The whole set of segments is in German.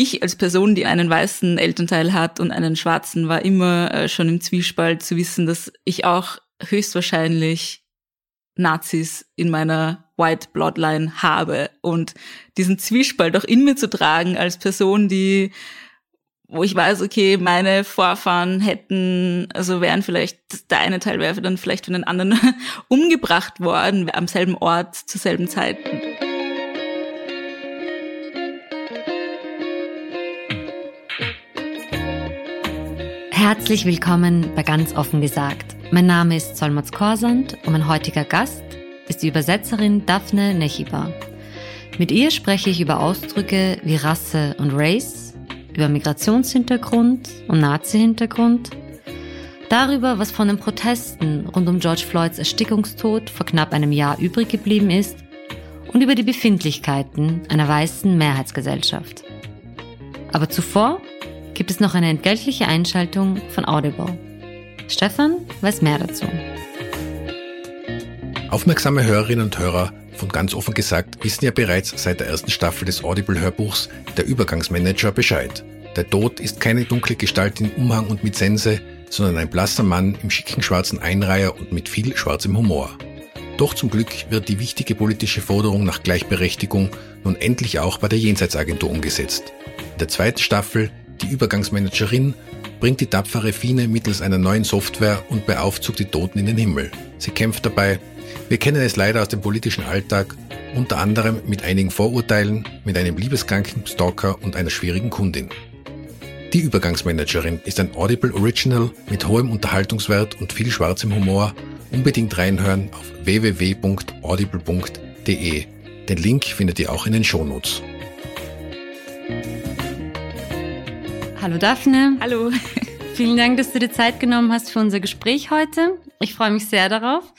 ich als Person, die einen weißen Elternteil hat und einen schwarzen, war immer äh, schon im Zwiespalt zu wissen, dass ich auch höchstwahrscheinlich Nazis in meiner White Bloodline habe und diesen Zwiespalt auch in mir zu tragen als Person, die wo ich weiß, okay, meine Vorfahren hätten, also wären vielleicht, der eine Teil wäre dann vielleicht von den anderen umgebracht worden, am selben Ort, zur selben Zeit. Herzlich willkommen bei Ganz offen gesagt. Mein Name ist Solmaz Korsand und mein heutiger Gast ist die Übersetzerin Daphne Nechiba. Mit ihr spreche ich über Ausdrücke wie Rasse und Race, über Migrationshintergrund und Nazi-Hintergrund, darüber, was von den Protesten rund um George Floyds Erstickungstod vor knapp einem Jahr übrig geblieben ist und über die Befindlichkeiten einer weißen Mehrheitsgesellschaft. Aber zuvor gibt es noch eine entgeltliche Einschaltung von Audible. Stefan weiß mehr dazu. Aufmerksame Hörerinnen und Hörer von ganz offen gesagt wissen ja bereits seit der ersten Staffel des Audible-Hörbuchs Der Übergangsmanager Bescheid. Der Tod ist keine dunkle Gestalt in Umhang und mit Sense, sondern ein blasser Mann im schicken schwarzen Einreiher und mit viel schwarzem Humor. Doch zum Glück wird die wichtige politische Forderung nach Gleichberechtigung nun endlich auch bei der Jenseitsagentur umgesetzt. In der zweiten Staffel, die Übergangsmanagerin, bringt die tapfere Fine mittels einer neuen Software und beaufzugt die Toten in den Himmel. Sie kämpft dabei wir kennen es leider aus dem politischen Alltag, unter anderem mit einigen Vorurteilen, mit einem liebeskranken Stalker und einer schwierigen Kundin. Die Übergangsmanagerin ist ein Audible Original mit hohem Unterhaltungswert und viel schwarzem Humor. Unbedingt reinhören auf www.audible.de. Den Link findet ihr auch in den Shownotes. Hallo Daphne. Hallo. Vielen Dank, dass du dir Zeit genommen hast für unser Gespräch heute. Ich freue mich sehr darauf.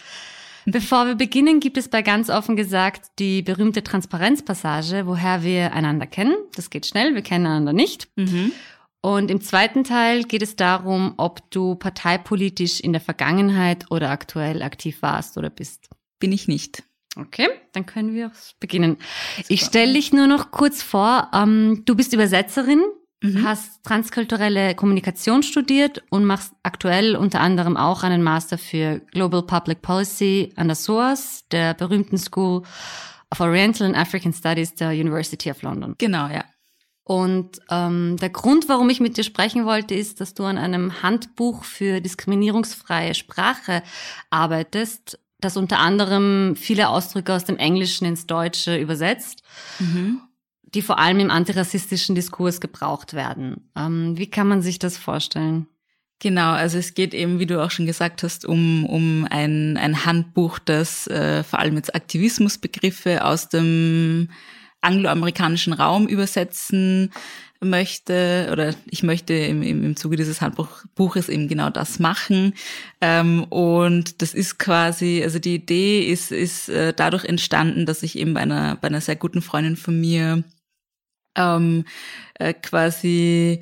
Bevor wir beginnen, gibt es bei ganz offen gesagt die berühmte Transparenzpassage, woher wir einander kennen. Das geht schnell, wir kennen einander nicht. Mhm. Und im zweiten Teil geht es darum, ob du parteipolitisch in der Vergangenheit oder aktuell aktiv warst oder bist. Bin ich nicht. Okay, dann können wir beginnen. Super. Ich stelle dich nur noch kurz vor. Ähm, du bist Übersetzerin Mhm. Hast transkulturelle Kommunikation studiert und machst aktuell unter anderem auch einen Master für Global Public Policy an der SOAS, der berühmten School of Oriental and African Studies der University of London. Genau, ja. Und ähm, der Grund, warum ich mit dir sprechen wollte, ist, dass du an einem Handbuch für diskriminierungsfreie Sprache arbeitest, das unter anderem viele Ausdrücke aus dem Englischen ins Deutsche übersetzt. Mhm die vor allem im antirassistischen Diskurs gebraucht werden. Ähm, wie kann man sich das vorstellen? Genau, also es geht eben, wie du auch schon gesagt hast, um, um ein, ein Handbuch, das äh, vor allem jetzt Aktivismusbegriffe aus dem angloamerikanischen Raum übersetzen möchte oder ich möchte im, im, im Zuge dieses Handbuches eben genau das machen. Ähm, und das ist quasi, also die Idee ist, ist äh, dadurch entstanden, dass ich eben bei einer, bei einer sehr guten Freundin von mir ähm, äh, quasi,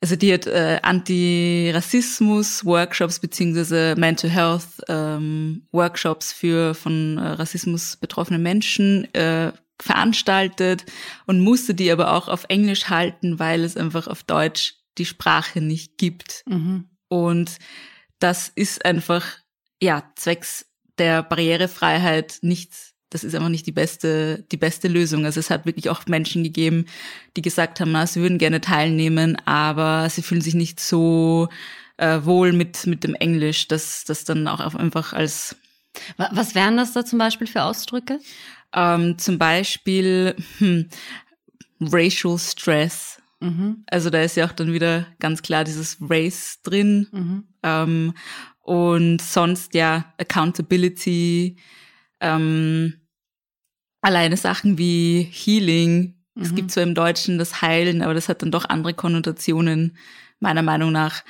also die hat äh, Antirassismus-Workshops beziehungsweise Mental Health ähm, Workshops für von äh, Rassismus betroffene Menschen äh, veranstaltet und musste die aber auch auf Englisch halten, weil es einfach auf Deutsch die Sprache nicht gibt. Mhm. Und das ist einfach, ja, zwecks der Barrierefreiheit nichts das ist einfach nicht die beste, die beste Lösung. Also es hat wirklich auch Menschen gegeben, die gesagt haben, na, sie würden gerne teilnehmen, aber sie fühlen sich nicht so äh, wohl mit, mit dem Englisch, dass das dann auch einfach als Was wären das da zum Beispiel für Ausdrücke? Ähm, zum Beispiel hm, Racial Stress. Mhm. Also da ist ja auch dann wieder ganz klar dieses Race drin. Mhm. Ähm, und sonst ja Accountability, ähm, alleine Sachen wie Healing. Mhm. Es gibt zwar im Deutschen das Heilen, aber das hat dann doch andere Konnotationen, meiner Meinung nach.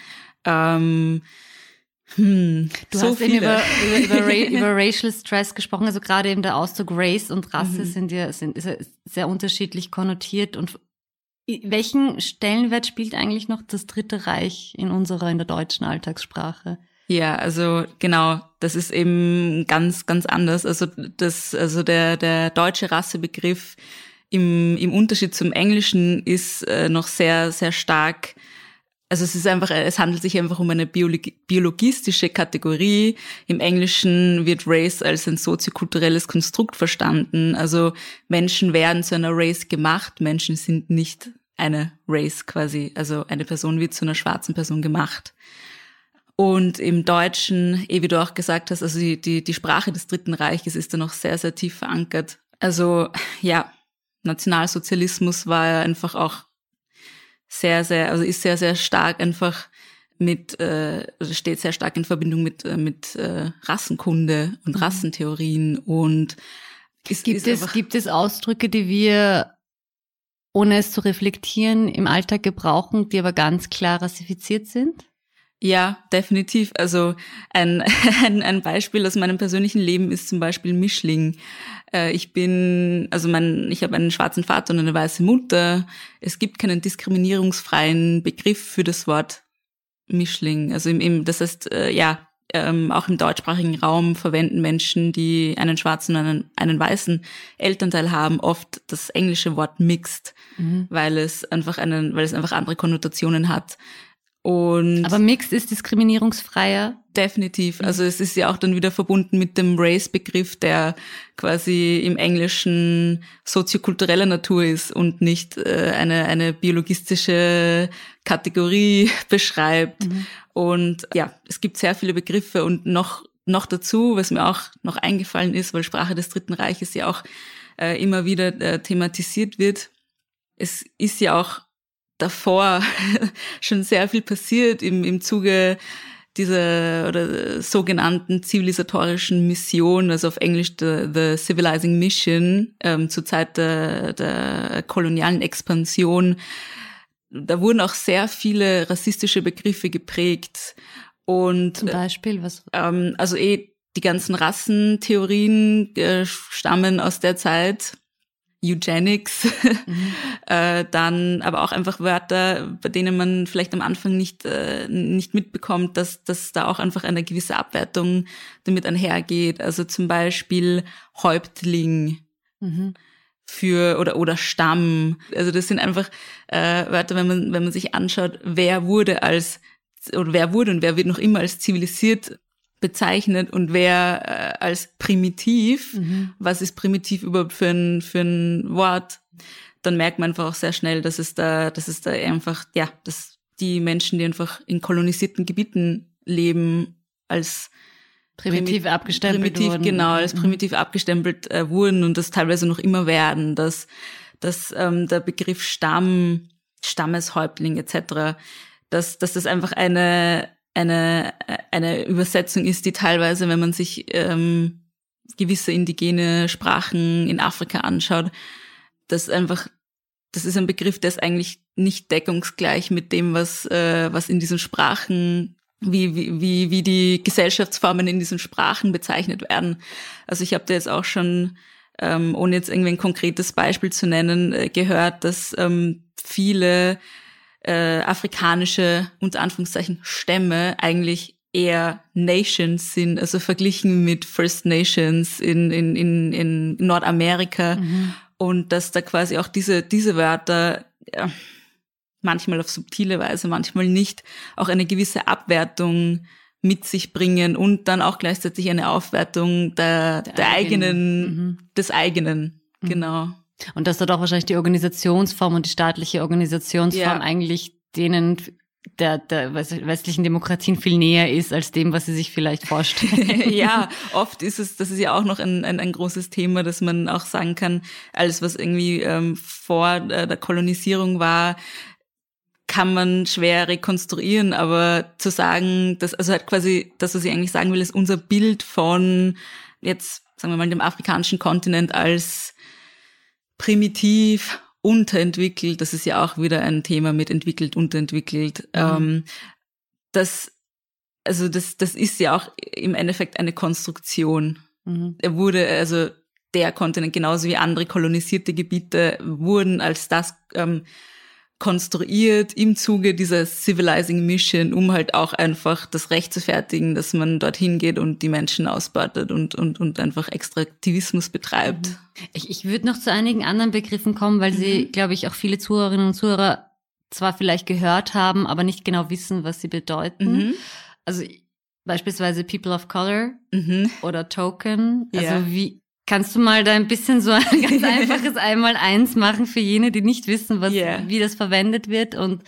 Ähm, hm, du so hast viele. Über, über, über, über, Racial Stress gesprochen, also gerade eben der Ausdruck Race und Rasse mhm. sind ja sind sehr unterschiedlich konnotiert und welchen Stellenwert spielt eigentlich noch das Dritte Reich in unserer, in der deutschen Alltagssprache? Ja, also genau, das ist eben ganz, ganz anders. Also das, also der, der deutsche Rassebegriff im, im Unterschied zum Englischen ist äh, noch sehr, sehr stark also es ist einfach, es handelt sich einfach um eine biologistische Kategorie. Im Englischen wird Race als ein soziokulturelles Konstrukt verstanden. Also Menschen werden zu einer Race gemacht. Menschen sind nicht eine Race quasi. Also eine Person wird zu einer schwarzen Person gemacht. Und im Deutschen, eh wie du auch gesagt hast, also die, die, die Sprache des Dritten Reiches ist da noch sehr, sehr tief verankert. Also ja, Nationalsozialismus war ja einfach auch sehr, sehr, also ist sehr, sehr stark einfach mit, äh, also steht sehr stark in Verbindung mit, äh, mit äh, Rassenkunde und mhm. Rassentheorien und ist, gibt, ist es, gibt es Ausdrücke, die wir, ohne es zu reflektieren, im Alltag gebrauchen, die aber ganz klar rassifiziert sind? Ja, definitiv. Also ein, ein, ein Beispiel aus meinem persönlichen Leben ist zum Beispiel Mischling. Äh, ich bin, also mein, ich habe einen schwarzen Vater und eine weiße Mutter. Es gibt keinen diskriminierungsfreien Begriff für das Wort Mischling. Also im, im das heißt, äh, ja, ähm, auch im deutschsprachigen Raum verwenden Menschen, die einen schwarzen und einen, einen weißen Elternteil haben, oft das englische Wort mixed, mhm. weil es einfach einen, weil es einfach andere Konnotationen hat. Und Aber Mixed ist diskriminierungsfreier? Definitiv. Also es ist ja auch dann wieder verbunden mit dem Race-Begriff, der quasi im Englischen soziokultureller Natur ist und nicht äh, eine, eine biologistische Kategorie beschreibt. Mhm. Und ja, es gibt sehr viele Begriffe und noch, noch dazu, was mir auch noch eingefallen ist, weil Sprache des Dritten Reiches ja auch äh, immer wieder äh, thematisiert wird. Es ist ja auch davor schon sehr viel passiert im, im Zuge dieser oder sogenannten zivilisatorischen Mission, also auf Englisch the, the Civilizing Mission, ähm, zur Zeit der, der kolonialen Expansion. Da wurden auch sehr viele rassistische Begriffe geprägt. Und, Zum Beispiel, was? Ähm, also eh die ganzen Rassentheorien äh, stammen aus der Zeit. Eugenics, mhm. äh, dann aber auch einfach Wörter, bei denen man vielleicht am Anfang nicht, äh, nicht mitbekommt, dass, dass da auch einfach eine gewisse Abwertung damit einhergeht. Also zum Beispiel Häuptling. Mhm. für oder oder Stamm. Also das sind einfach äh, Wörter, wenn man wenn man sich anschaut, wer wurde als oder wer wurde und wer wird noch immer als zivilisiert bezeichnet und wer äh, als primitiv, mhm. was ist primitiv überhaupt für ein, für ein Wort, dann merkt man einfach auch sehr schnell, dass es da, dass es da einfach, ja, dass die Menschen, die einfach in kolonisierten Gebieten leben, als primitiv abgestempelt primitiv, wurden. Genau, als mhm. primitiv abgestempelt äh, wurden und das teilweise noch immer werden, dass, dass ähm, der Begriff Stamm, Stammeshäuptling etc., dass, dass das einfach eine eine, eine Übersetzung ist, die teilweise, wenn man sich ähm, gewisse indigene Sprachen in Afrika anschaut, das einfach, das ist ein Begriff, der ist eigentlich nicht deckungsgleich mit dem, was, äh, was in diesen Sprachen wie, wie, wie die Gesellschaftsformen in diesen Sprachen bezeichnet werden. Also ich habe da jetzt auch schon, ähm, ohne jetzt irgendwie ein konkretes Beispiel zu nennen, äh, gehört, dass ähm, viele äh, afrikanische, unter Anführungszeichen, Stämme eigentlich eher Nations sind, also verglichen mit First Nations in, in, in, in Nordamerika. Mhm. Und dass da quasi auch diese, diese Wörter ja, manchmal auf subtile Weise, manchmal nicht, auch eine gewisse Abwertung mit sich bringen und dann auch gleichzeitig eine Aufwertung der, der, der eigenen, eigenen mhm. des eigenen. Mhm. Genau. Und dass dort auch wahrscheinlich die Organisationsform und die staatliche Organisationsform ja. eigentlich denen der, der westlichen Demokratien viel näher ist als dem, was sie sich vielleicht vorstellen. ja, oft ist es, das ist ja auch noch ein, ein, ein großes Thema, dass man auch sagen kann, alles, was irgendwie ähm, vor der Kolonisierung war, kann man schwer rekonstruieren, aber zu sagen, dass, also halt quasi, das, was ich eigentlich sagen will, ist unser Bild von jetzt, sagen wir mal, dem afrikanischen Kontinent als primitiv, unterentwickelt, das ist ja auch wieder ein Thema mit entwickelt, unterentwickelt. Mhm. Ähm, das, also das, das ist ja auch im Endeffekt eine Konstruktion. Mhm. Er wurde, also der Kontinent genauso wie andere kolonisierte Gebiete wurden als das ähm, konstruiert im Zuge dieser Civilizing Mission, um halt auch einfach das Recht zu fertigen, dass man dorthin geht und die Menschen ausbeutet und, und, und einfach Extraktivismus betreibt. Mhm. Ich, ich würde noch zu einigen anderen Begriffen kommen, weil mhm. sie, glaube ich, auch viele Zuhörerinnen und Zuhörer zwar vielleicht gehört haben, aber nicht genau wissen, was sie bedeuten. Mhm. Also beispielsweise People of Color mhm. oder Token. Also yeah. wie, Kannst du mal da ein bisschen so ein ganz einfaches Einmal-Eins machen für jene, die nicht wissen, was, yeah. wie das verwendet wird und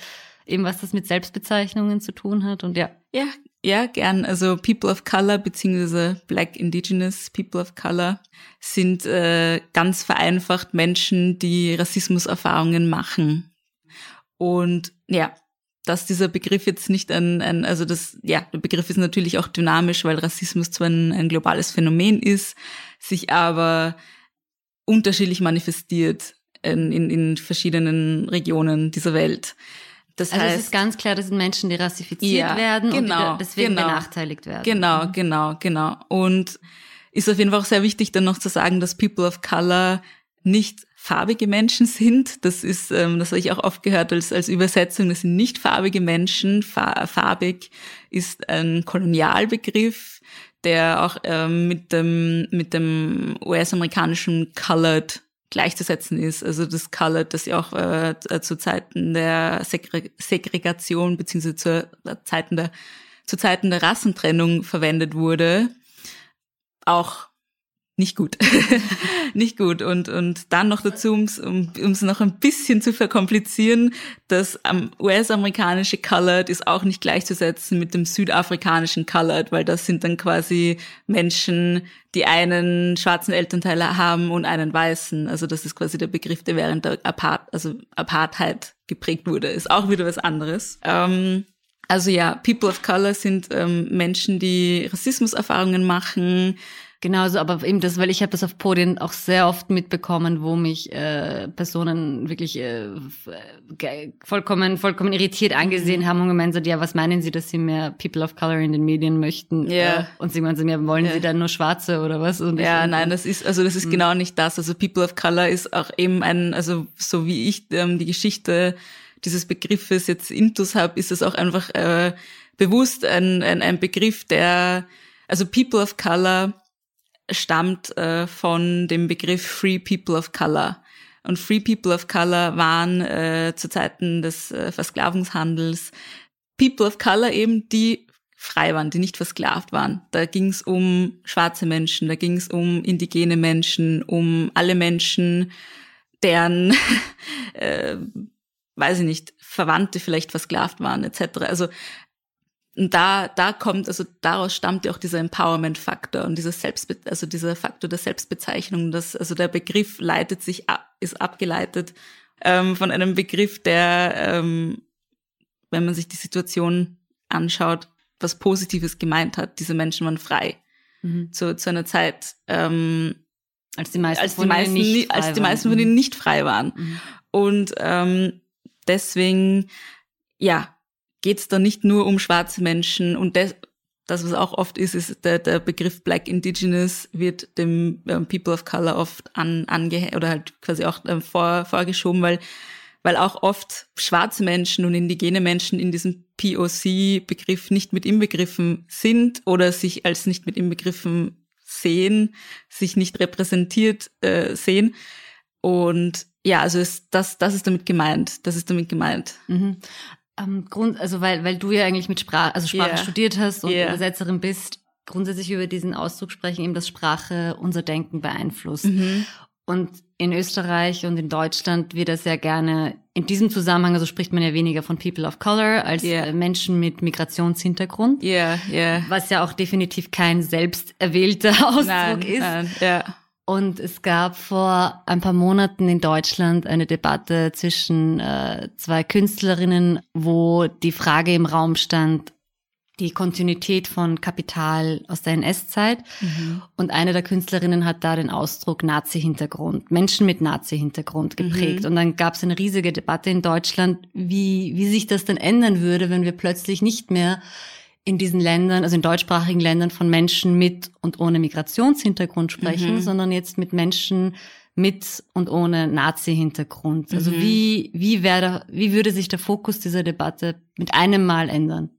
eben was das mit Selbstbezeichnungen zu tun hat und ja. Ja, ja, gern. Also People of Color beziehungsweise Black Indigenous People of Color sind äh, ganz vereinfacht Menschen, die Rassismuserfahrungen machen. Und ja, dass dieser Begriff jetzt nicht ein, ein, also das, ja, der Begriff ist natürlich auch dynamisch, weil Rassismus zwar ein, ein globales Phänomen ist, sich aber unterschiedlich manifestiert in, in, in verschiedenen Regionen dieser Welt. Das also heißt, es ist ganz klar, das sind Menschen, die rassifiziert ja, werden genau, und deswegen genau, benachteiligt werden. Genau, mhm. genau, genau. Und ist auf jeden Fall auch sehr wichtig, dann noch zu sagen, dass People of Color nicht farbige Menschen sind. Das ist, ähm, das habe ich auch oft gehört als, als Übersetzung. Das sind nicht farbige Menschen. Fa farbig ist ein Kolonialbegriff, der auch ähm, mit dem, mit dem US-amerikanischen Colored gleichzusetzen ist. Also das Colored, das ja auch äh, zu Zeiten der Segre Segregation beziehungsweise zu Zeiten der, zu Zeiten der Rassentrennung verwendet wurde, auch nicht gut. nicht gut. Und, und dann noch dazu, um es noch ein bisschen zu verkomplizieren, das US-amerikanische Colored ist auch nicht gleichzusetzen mit dem südafrikanischen Colored, weil das sind dann quasi Menschen, die einen schwarzen Elternteil haben und einen weißen. Also das ist quasi der Begriff, der während der Apart also Apartheid geprägt wurde. Ist auch wieder was anderes. Ähm, also ja, People of Color sind ähm, Menschen, die Rassismuserfahrungen machen, Genauso, aber eben das, weil ich habe das auf Podien auch sehr oft mitbekommen, wo mich äh, Personen wirklich äh, vollkommen, vollkommen irritiert angesehen mhm. haben und gemeint so, ja, was meinen Sie, dass Sie mehr People of Color in den Medien möchten? Ja. Yeah. Äh, und sie meinen so, ja, wollen yeah. Sie dann nur Schwarze oder was? Und ja, nein, das ist, also das ist mhm. genau nicht das. Also People of Color ist auch eben ein, also so wie ich ähm, die Geschichte dieses Begriffes jetzt intus habe, ist es auch einfach äh, bewusst ein, ein, ein Begriff, der, also People of Color stammt äh, von dem Begriff Free People of Color. Und Free People of Color waren äh, zu Zeiten des äh, Versklavungshandels People of Color eben, die frei waren, die nicht versklavt waren. Da ging es um schwarze Menschen, da ging es um indigene Menschen, um alle Menschen, deren, äh, weiß ich nicht, Verwandte vielleicht versklavt waren etc. Also und da, da kommt, also daraus stammt ja auch dieser Empowerment-Faktor und dieser Selbstbe also dieser Faktor der Selbstbezeichnung, dass, also der Begriff leitet sich ab, ist abgeleitet ähm, von einem Begriff, der, ähm, wenn man sich die Situation anschaut, was Positives gemeint hat. Diese Menschen waren frei mhm. zu, zu einer Zeit, ähm, als die meisten, als die meisten, nicht als die meisten von ihnen nicht frei waren. Mhm. Und ähm, deswegen, ja, geht es da nicht nur um schwarze Menschen und das, das, was auch oft ist, ist der, der Begriff Black Indigenous wird dem ähm, People of Color oft an, ange oder halt quasi auch ähm, vor, vorgeschoben, weil, weil auch oft schwarze Menschen und indigene Menschen in diesem POC-Begriff nicht mit inbegriffen sind oder sich als nicht mit inbegriffen sehen, sich nicht repräsentiert äh, sehen. Und ja, also ist, das, das ist damit gemeint. Das ist damit gemeint. Mhm. Ähm, Grund, also weil, weil du ja eigentlich mit Sprache, also Sprache yeah. studiert hast und yeah. Übersetzerin bist, grundsätzlich über diesen Ausdruck sprechen, eben, dass Sprache unser Denken beeinflusst. Mhm. Und in Österreich und in Deutschland wird das sehr gerne in diesem Zusammenhang, also spricht man ja weniger von People of Color als yeah. Menschen mit Migrationshintergrund. Ja, yeah, ja. Yeah. Was ja auch definitiv kein selbst erwählter Ausdruck nein, ist. Nein, ja. Und es gab vor ein paar Monaten in Deutschland eine Debatte zwischen äh, zwei Künstlerinnen, wo die Frage im Raum stand, die Kontinuität von Kapital aus der NS-Zeit. Mhm. Und eine der Künstlerinnen hat da den Ausdruck Nazi-Hintergrund, Menschen mit Nazi-Hintergrund geprägt. Mhm. Und dann gab es eine riesige Debatte in Deutschland, wie, wie sich das denn ändern würde, wenn wir plötzlich nicht mehr in diesen Ländern, also in deutschsprachigen Ländern von Menschen mit und ohne Migrationshintergrund sprechen, mhm. sondern jetzt mit Menschen mit und ohne Nazi-Hintergrund? Also Mhm. wie, wie wäre, wie würde sich der Fokus dieser Debatte mit einem Mal ändern?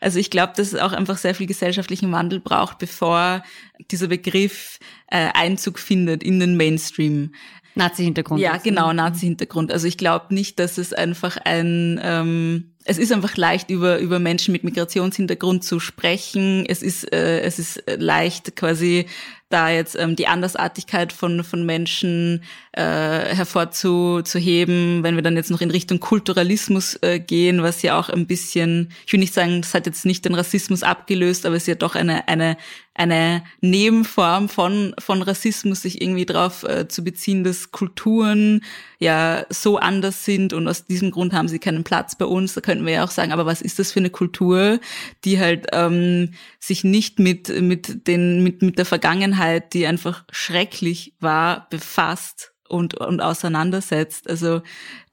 Also ich glaube, dass es auch einfach sehr viel gesellschaftlichen Wandel braucht, bevor dieser Begriff äh, Einzug findet in den Mainstream. Nazi-Hintergrund. Ja, genau, Nazi-Hintergrund. Also ich glaube nicht, dass es einfach ein, ähm, es ist einfach leicht, über, über Menschen mit Migrationshintergrund zu sprechen. Es ist, äh, es ist leicht quasi da jetzt ähm, die Andersartigkeit von, von Menschen äh, hervorzuheben, wenn wir dann jetzt noch in Richtung Kulturalismus äh, gehen, was ja auch ein bisschen, ich will nicht sagen, das hat jetzt nicht den Rassismus abgelöst, aber es ist ja doch eine, eine, eine Nebenform von, von Rassismus, sich irgendwie darauf äh, zu beziehen, dass Kulturen ja so anders sind und aus diesem Grund haben sie keinen Platz bei uns. Da könnten wir ja auch sagen, aber was ist das für eine Kultur, die halt ähm, sich nicht mit, mit, den, mit, mit der Vergangenheit, die einfach schrecklich war, befasst und, und auseinandersetzt. Also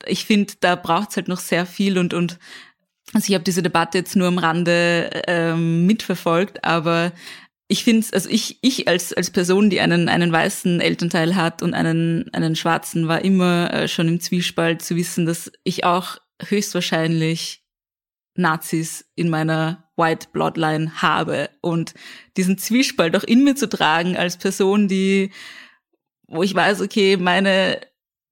ich finde, da braucht es halt noch sehr viel und, und also ich habe diese Debatte jetzt nur am Rande ähm, mitverfolgt, aber ich finde also ich, ich als, als Person, die einen, einen weißen Elternteil hat und einen, einen schwarzen, war immer äh, schon im Zwiespalt zu wissen, dass ich auch höchstwahrscheinlich Nazis in meiner White Bloodline habe. Und diesen Zwiespalt auch in mir zu tragen als Person, die, wo ich weiß, okay, meine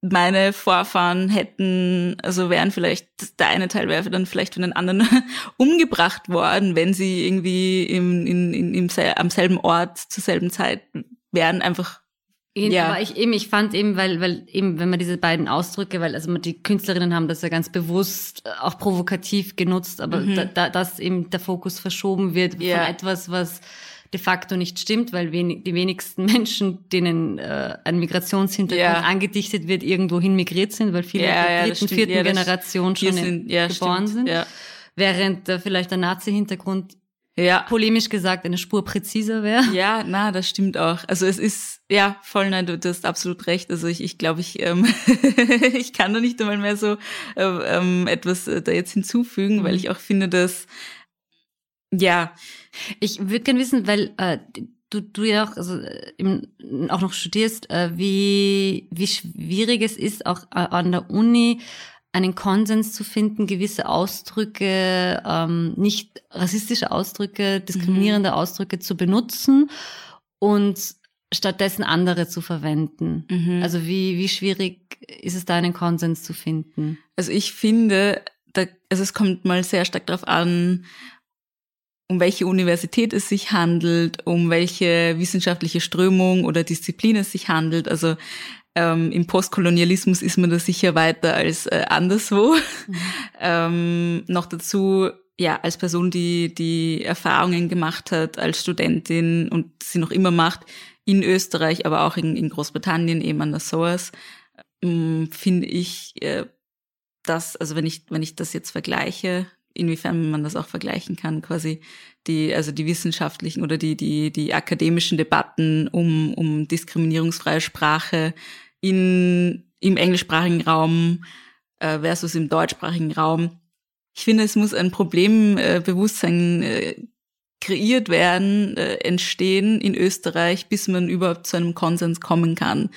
meine Vorfahren hätten, also wären vielleicht, der eine Teil wäre dann vielleicht von den anderen umgebracht worden, wenn sie irgendwie im, in, in, im, am selben Ort zur selben Zeit wären, einfach, Eben, Ja. Aber ich eben, ich fand eben, weil, weil eben, wenn man diese beiden Ausdrücke, weil also die Künstlerinnen haben das ja ganz bewusst äh, auch provokativ genutzt, aber da, da, dass eben der Fokus verschoben wird Mhm. Ja. von etwas, was de facto nicht stimmt, weil wenig, die wenigsten Menschen, denen äh, ein Migrationshintergrund Ja. angedichtet wird, irgendwohin migriert sind, weil viele Ja, der dritten, vierten Generation schon in- sind, ja, geboren stimmt, sind. ja. Während äh, vielleicht der Nazi-Hintergrund Ja. polemisch gesagt eine Spur präziser wäre. Ja, na, das stimmt auch. Also es ist, ja, voll, nein, du, du hast absolut recht. Also ich, ich glaube, ich, ähm, ich kann da nicht einmal mehr so äh, ähm, etwas äh, da jetzt hinzufügen, weil ich auch finde, dass, ja, Ich würde gerne wissen, weil äh, du, du ja auch, also, äh, im, auch noch studierst, äh, wie, wie schwierig es ist, auch äh, an der Uni einen Konsens zu finden, gewisse Ausdrücke, ähm, nicht rassistische Ausdrücke, diskriminierende Ausdrücke zu benutzen und stattdessen andere zu verwenden. mhm. Also wie, wie schwierig ist es da einen Konsens zu finden? Also ich finde, da, also es kommt mal sehr stark darauf an, um welche Universität es sich handelt, um welche wissenschaftliche Strömung oder Disziplin es sich handelt. Also ähm, im Postkolonialismus ist man da sicher weiter als äh, anderswo. ähm, noch dazu, ja, als Person, die die Erfahrungen gemacht hat als Studentin und sie noch immer macht, in Österreich, aber auch in, in Großbritannien, eben an der SOAS, ähm, finde ich, äh, dass, also wenn ich, wenn ich das jetzt vergleiche, inwiefern man das auch vergleichen kann, quasi die, also die wissenschaftlichen oder die, die, die akademischen Debatten um, um diskriminierungsfreie Sprache in, im englischsprachigen Raum äh, versus im deutschsprachigen Raum. Ich finde, es muss ein Problembewusstsein äh, kreiert werden, äh, entstehen in Österreich, bis man überhaupt zu einem Konsens kommen kann.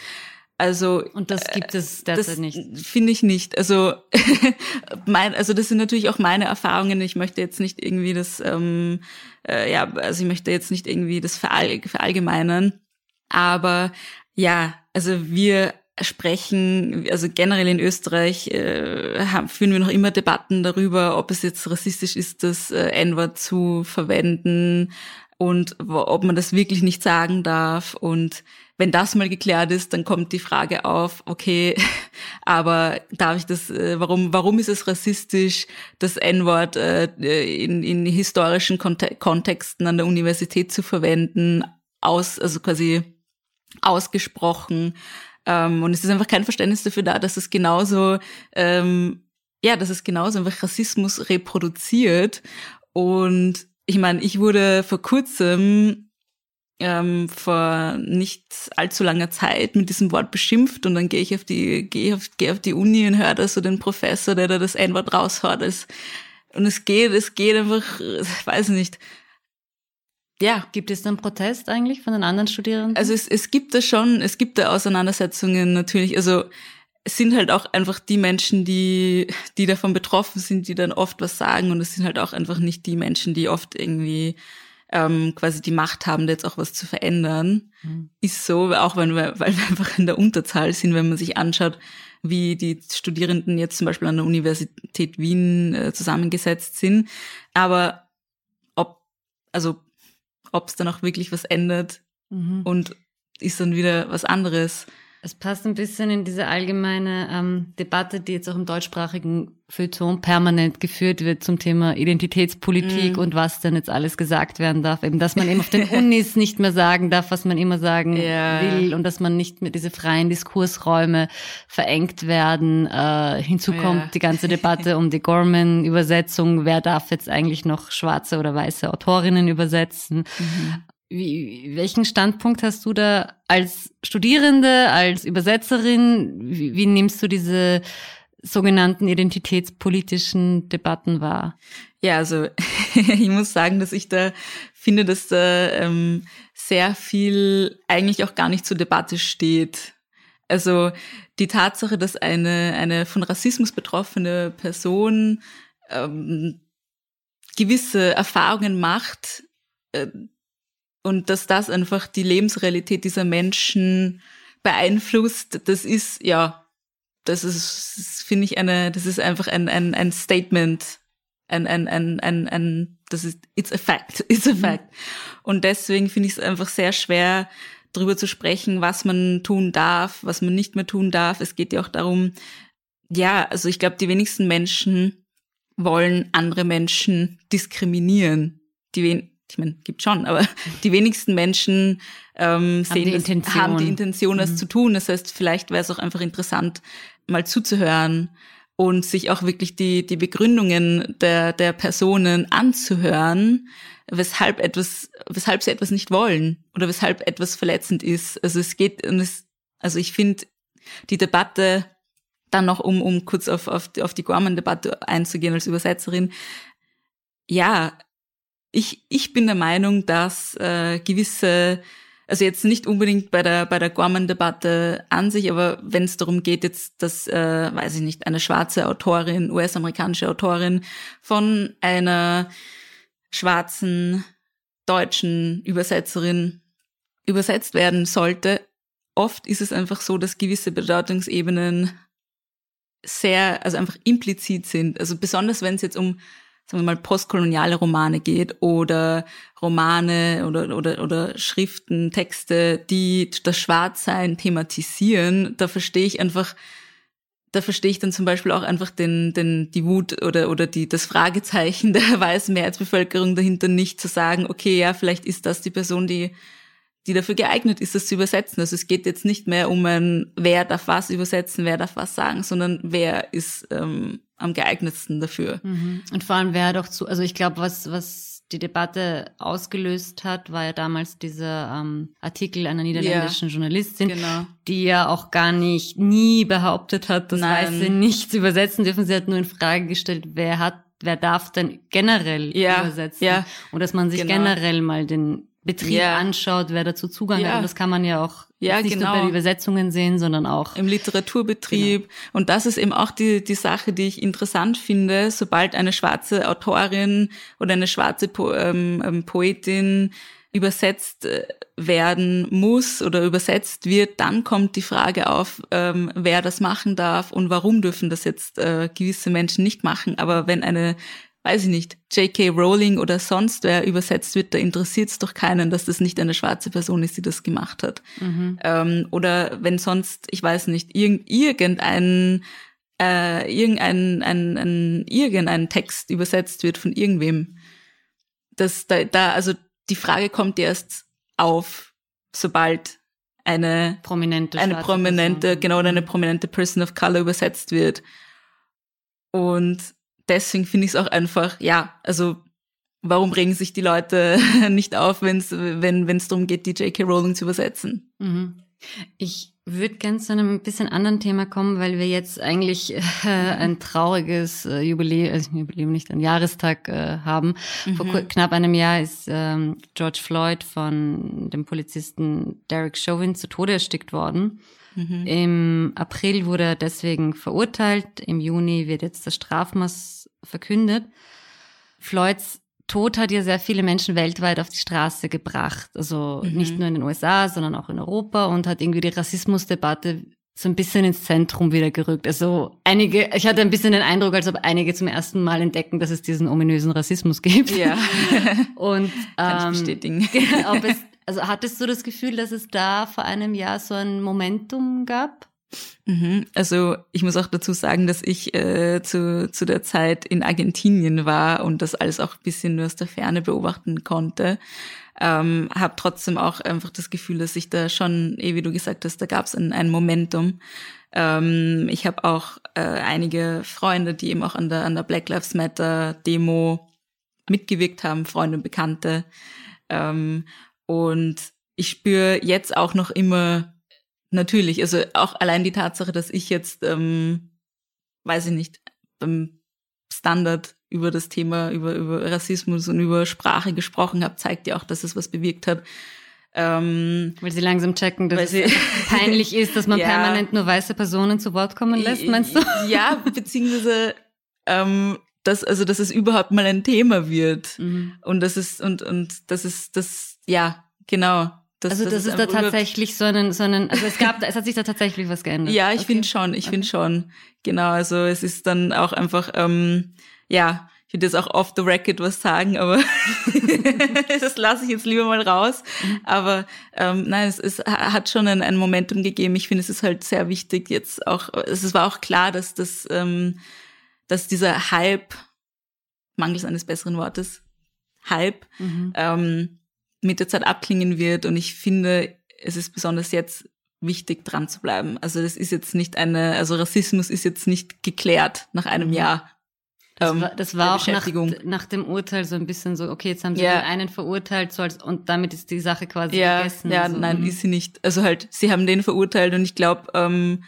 Also Und das gibt es derzeit das nicht. Finde ich nicht. Also, mein, also das sind natürlich auch meine Erfahrungen. Ich möchte jetzt nicht irgendwie das, ähm, äh, ja, also ich möchte jetzt nicht irgendwie das verall verallgemeinern. Aber ja, also wir sprechen, also generell in Österreich äh, haben, führen wir noch immer Debatten darüber, ob es jetzt rassistisch ist, das äh, N-Wort zu verwenden und ob man das wirklich nicht sagen darf. Und wenn das mal geklärt ist, dann kommt die Frage auf, okay, aber darf ich das, äh, warum, warum ist es rassistisch, das N-Wort äh, in, in historischen Konte Kontexten an der Universität zu verwenden, aus, also quasi ausgesprochen. Ähm, und es ist einfach kein Verständnis dafür da, dass es genauso, ähm, ja, dass es genauso einfach Rassismus reproduziert. Und ich meine, ich wurde vor kurzem ähm, vor nicht allzu langer Zeit mit diesem Wort beschimpft und dann gehe ich auf die gehe auf, gehe auf die Uni und höre da so den Professor, der da das N-Wort raushaut. Es, und es geht, es geht einfach, ich weiß nicht. ja. Gibt es dann Protest eigentlich von den anderen Studierenden? Also es, es gibt da schon, es gibt da Auseinandersetzungen natürlich. Also es sind halt auch einfach die Menschen, die, die davon betroffen sind, die dann oft was sagen. Und es sind halt auch einfach nicht die Menschen, die oft irgendwie ähm, quasi die Macht haben, jetzt auch was zu verändern. Mhm. Ist so, auch wenn wir, weil wir einfach in der Unterzahl sind, wenn man sich anschaut, wie die Studierenden jetzt zum Beispiel an der Universität Wien äh, zusammengesetzt sind. Aber ob, also ob es dann auch wirklich was ändert mhm. und ist dann wieder was anderes. Es passt ein bisschen in diese allgemeine ähm, Debatte, die jetzt auch im deutschsprachigen Feuilleton permanent geführt wird zum Thema Identitätspolitik mm. und was denn jetzt alles gesagt werden darf. Eben, dass man eben auf den Unis nicht mehr sagen darf, was man immer sagen ja. will und dass man nicht mehr diese freien Diskursräume verengt werden. Äh, hinzu kommt ja. die ganze Debatte um die Gorman-Übersetzung. Wer darf jetzt eigentlich noch schwarze oder weiße Autorinnen übersetzen? Mhm. Wie, welchen Standpunkt hast du da als Studierende, als Übersetzerin? Wie, wie nimmst du diese sogenannten identitätspolitischen Debatten wahr? Ja, also ich muss sagen, dass ich da finde, dass da ähm, sehr viel eigentlich auch gar nicht zur Debatte steht. Also die Tatsache, dass eine, eine von Rassismus betroffene Person ähm, gewisse Erfahrungen macht, äh, und dass das einfach die Lebensrealität dieser Menschen beeinflusst, das ist, ja, das ist, finde ich, eine, das ist einfach ein, ein, ein Statement, ein, ein, ein, ein, ein, das ist, it's a fact, it's a mhm. fact. Und deswegen finde ich es einfach sehr schwer, darüber zu sprechen, was man tun darf, was man nicht mehr tun darf. Es geht ja auch darum, ja, also ich glaube, die wenigsten Menschen wollen andere Menschen diskriminieren. Die, wen ich meine, gibt schon, aber die wenigsten Menschen ähm, sehen, die das, haben die Intention, das mhm. zu tun. Das heißt, vielleicht wäre es auch einfach interessant, mal zuzuhören und sich auch wirklich die, die Begründungen der, der Personen anzuhören, weshalb etwas, weshalb sie etwas nicht wollen oder weshalb etwas verletzend ist. Also es geht, es, also ich finde, die Debatte dann noch, um, um kurz auf, auf, auf die Gorman-Debatte einzugehen als Übersetzerin, ja, ich, ich bin der Meinung, dass äh, gewisse, also jetzt nicht unbedingt bei der bei der Gorman-Debatte an sich, aber wenn es darum geht, jetzt, dass, äh, weiß ich nicht, eine schwarze Autorin, US-amerikanische Autorin von einer schwarzen deutschen Übersetzerin übersetzt werden sollte, oft ist es einfach so, dass gewisse Bedeutungsebenen sehr, also einfach implizit sind. Also besonders wenn es jetzt um sagen wir mal, postkoloniale Romane geht oder Romane oder, oder, oder Schriften, Texte, die das Schwarzsein thematisieren, da verstehe ich einfach, da verstehe ich dann zum Beispiel auch einfach den, den, die Wut oder, oder die, das Fragezeichen der weißen Mehrheitsbevölkerung dahinter nicht zu sagen, okay, ja, vielleicht ist das die Person, die, die dafür geeignet ist, das zu übersetzen. Also es geht jetzt nicht mehr um ein, wer darf was übersetzen, wer darf was sagen, sondern wer ist ähm, am geeignetsten dafür. Mhm. Und vor allem wer doch zu, also ich glaube, was, was die Debatte ausgelöst hat, war ja damals dieser ähm, Artikel einer niederländischen ja, Journalistin, genau. die ja auch gar nicht, nie behauptet hat, dass Nein. Weiße nichts übersetzen dürfen. Sie hat nur in Frage gestellt, wer hat, wer darf denn generell ja, übersetzen? Ja, und dass man sich genau. generell mal den Betrieb ja. anschaut, wer dazu Zugang ja. hat. Und das kann man ja auch ja, nicht genau. nur bei den Übersetzungen sehen, sondern auch im Literaturbetrieb. Genau. Und das ist eben auch die, die Sache, die ich interessant finde. Sobald eine schwarze Autorin oder eine schwarze po ähm, ähm Poetin übersetzt äh, werden muss oder übersetzt wird, dann kommt die Frage auf, ähm, wer das machen darf und warum dürfen das jetzt äh, gewisse Menschen nicht machen. Aber wenn eine weiß ich nicht, J.K. Rowling oder sonst wer übersetzt wird, da interessiert es doch keinen, dass das nicht eine schwarze Person ist, die das gemacht hat. Mhm. Ähm, oder wenn sonst, ich weiß nicht, irg irgendein, äh, irgendein ein, ein, irgendein Text übersetzt wird von irgendwem. Das, da, da, also die Frage kommt erst auf, sobald eine prominente, eine prominente, Person. genau, eine prominente Person of Color übersetzt wird. Und deswegen finde ich es auch einfach, ja, also warum regen sich die Leute nicht auf, wenn's, wenn es darum geht, die J.K. Rowling zu übersetzen? Mhm. Ich würde gerne zu einem bisschen anderen Thema kommen, weil wir jetzt eigentlich äh, ein trauriges äh, Jubiläum, also Jubiläum nicht, ein Jahrestag äh, haben. Mhm. Vor knapp einem Jahr ist ähm, George Floyd von dem Polizisten Derek Chauvin zu Tode erstickt worden. Mhm. Im April wurde er deswegen verurteilt. Im Juni wird jetzt das Strafmaß verkündet. Floyds Tod hat ja sehr viele Menschen weltweit auf die Straße gebracht. Also mhm. nicht nur in den USA, sondern auch in Europa und hat irgendwie die Rassismusdebatte so ein bisschen ins Zentrum wieder gerückt. Also einige, ich hatte ein bisschen den Eindruck, als ob einige zum ersten Mal entdecken, dass es diesen ominösen Rassismus gibt. Ja. und Kann ähm, ich bestätigen. ob es, also hattest du das Gefühl, dass es da vor einem Jahr so ein Momentum gab? Mhm. Also ich muss auch dazu sagen, dass ich äh, zu, zu der Zeit in Argentinien war und das alles auch ein bisschen nur aus der Ferne beobachten konnte. Ähm, habe trotzdem auch einfach das Gefühl, dass ich da schon, eh wie du gesagt hast, da gab es ein, ein Momentum. Ähm, ich habe auch äh, einige Freunde, die eben auch an der, an der Black Lives Matter Demo mitgewirkt haben, Freunde und Bekannte. Ähm, und ich spüre jetzt auch noch immer Natürlich, also auch allein die Tatsache, dass ich jetzt, ähm, weiß ich nicht, beim Standard über das Thema, über, über Rassismus und über Sprache gesprochen habe, zeigt ja auch, dass es was bewirkt hat. Ähm, weil sie langsam checken, dass es peinlich ist, dass man ja, permanent nur weiße Personen zu Wort kommen lässt, meinst du? Ja, beziehungsweise ähm, dass also dass es überhaupt mal ein Thema wird mhm. und das ist und und das ist das ja genau das, also das, das ist, ist da tatsächlich so einen, so einen, also es gab, es hat sich da tatsächlich was geändert. Ja, ich okay. finde schon, ich okay. finde schon. Genau, also es ist dann auch einfach, ähm, ja, ich würde jetzt auch off the record was sagen, aber das lasse ich jetzt lieber mal raus. Mhm. Aber ähm, nein, es, es hat schon ein, ein Momentum gegeben. Ich finde, es ist halt sehr wichtig jetzt auch, es war auch klar, dass das, ähm, dass dieser Hype, mangels eines besseren Wortes, Hype, mhm. ähm, mit der Zeit abklingen wird. Und ich finde, es ist besonders jetzt wichtig, dran zu bleiben. Also das ist jetzt nicht eine, also Rassismus ist jetzt nicht geklärt nach einem mhm. Jahr. Das ähm, war, das war auch nach, nach, dem Urteil so ein bisschen so, okay, jetzt haben sie ja. den einen verurteilt, so als, und damit ist die Sache quasi ja, vergessen. Ja, also, nein, mhm. ist sie nicht. Also halt, sie haben den verurteilt und ich glaube, ähm,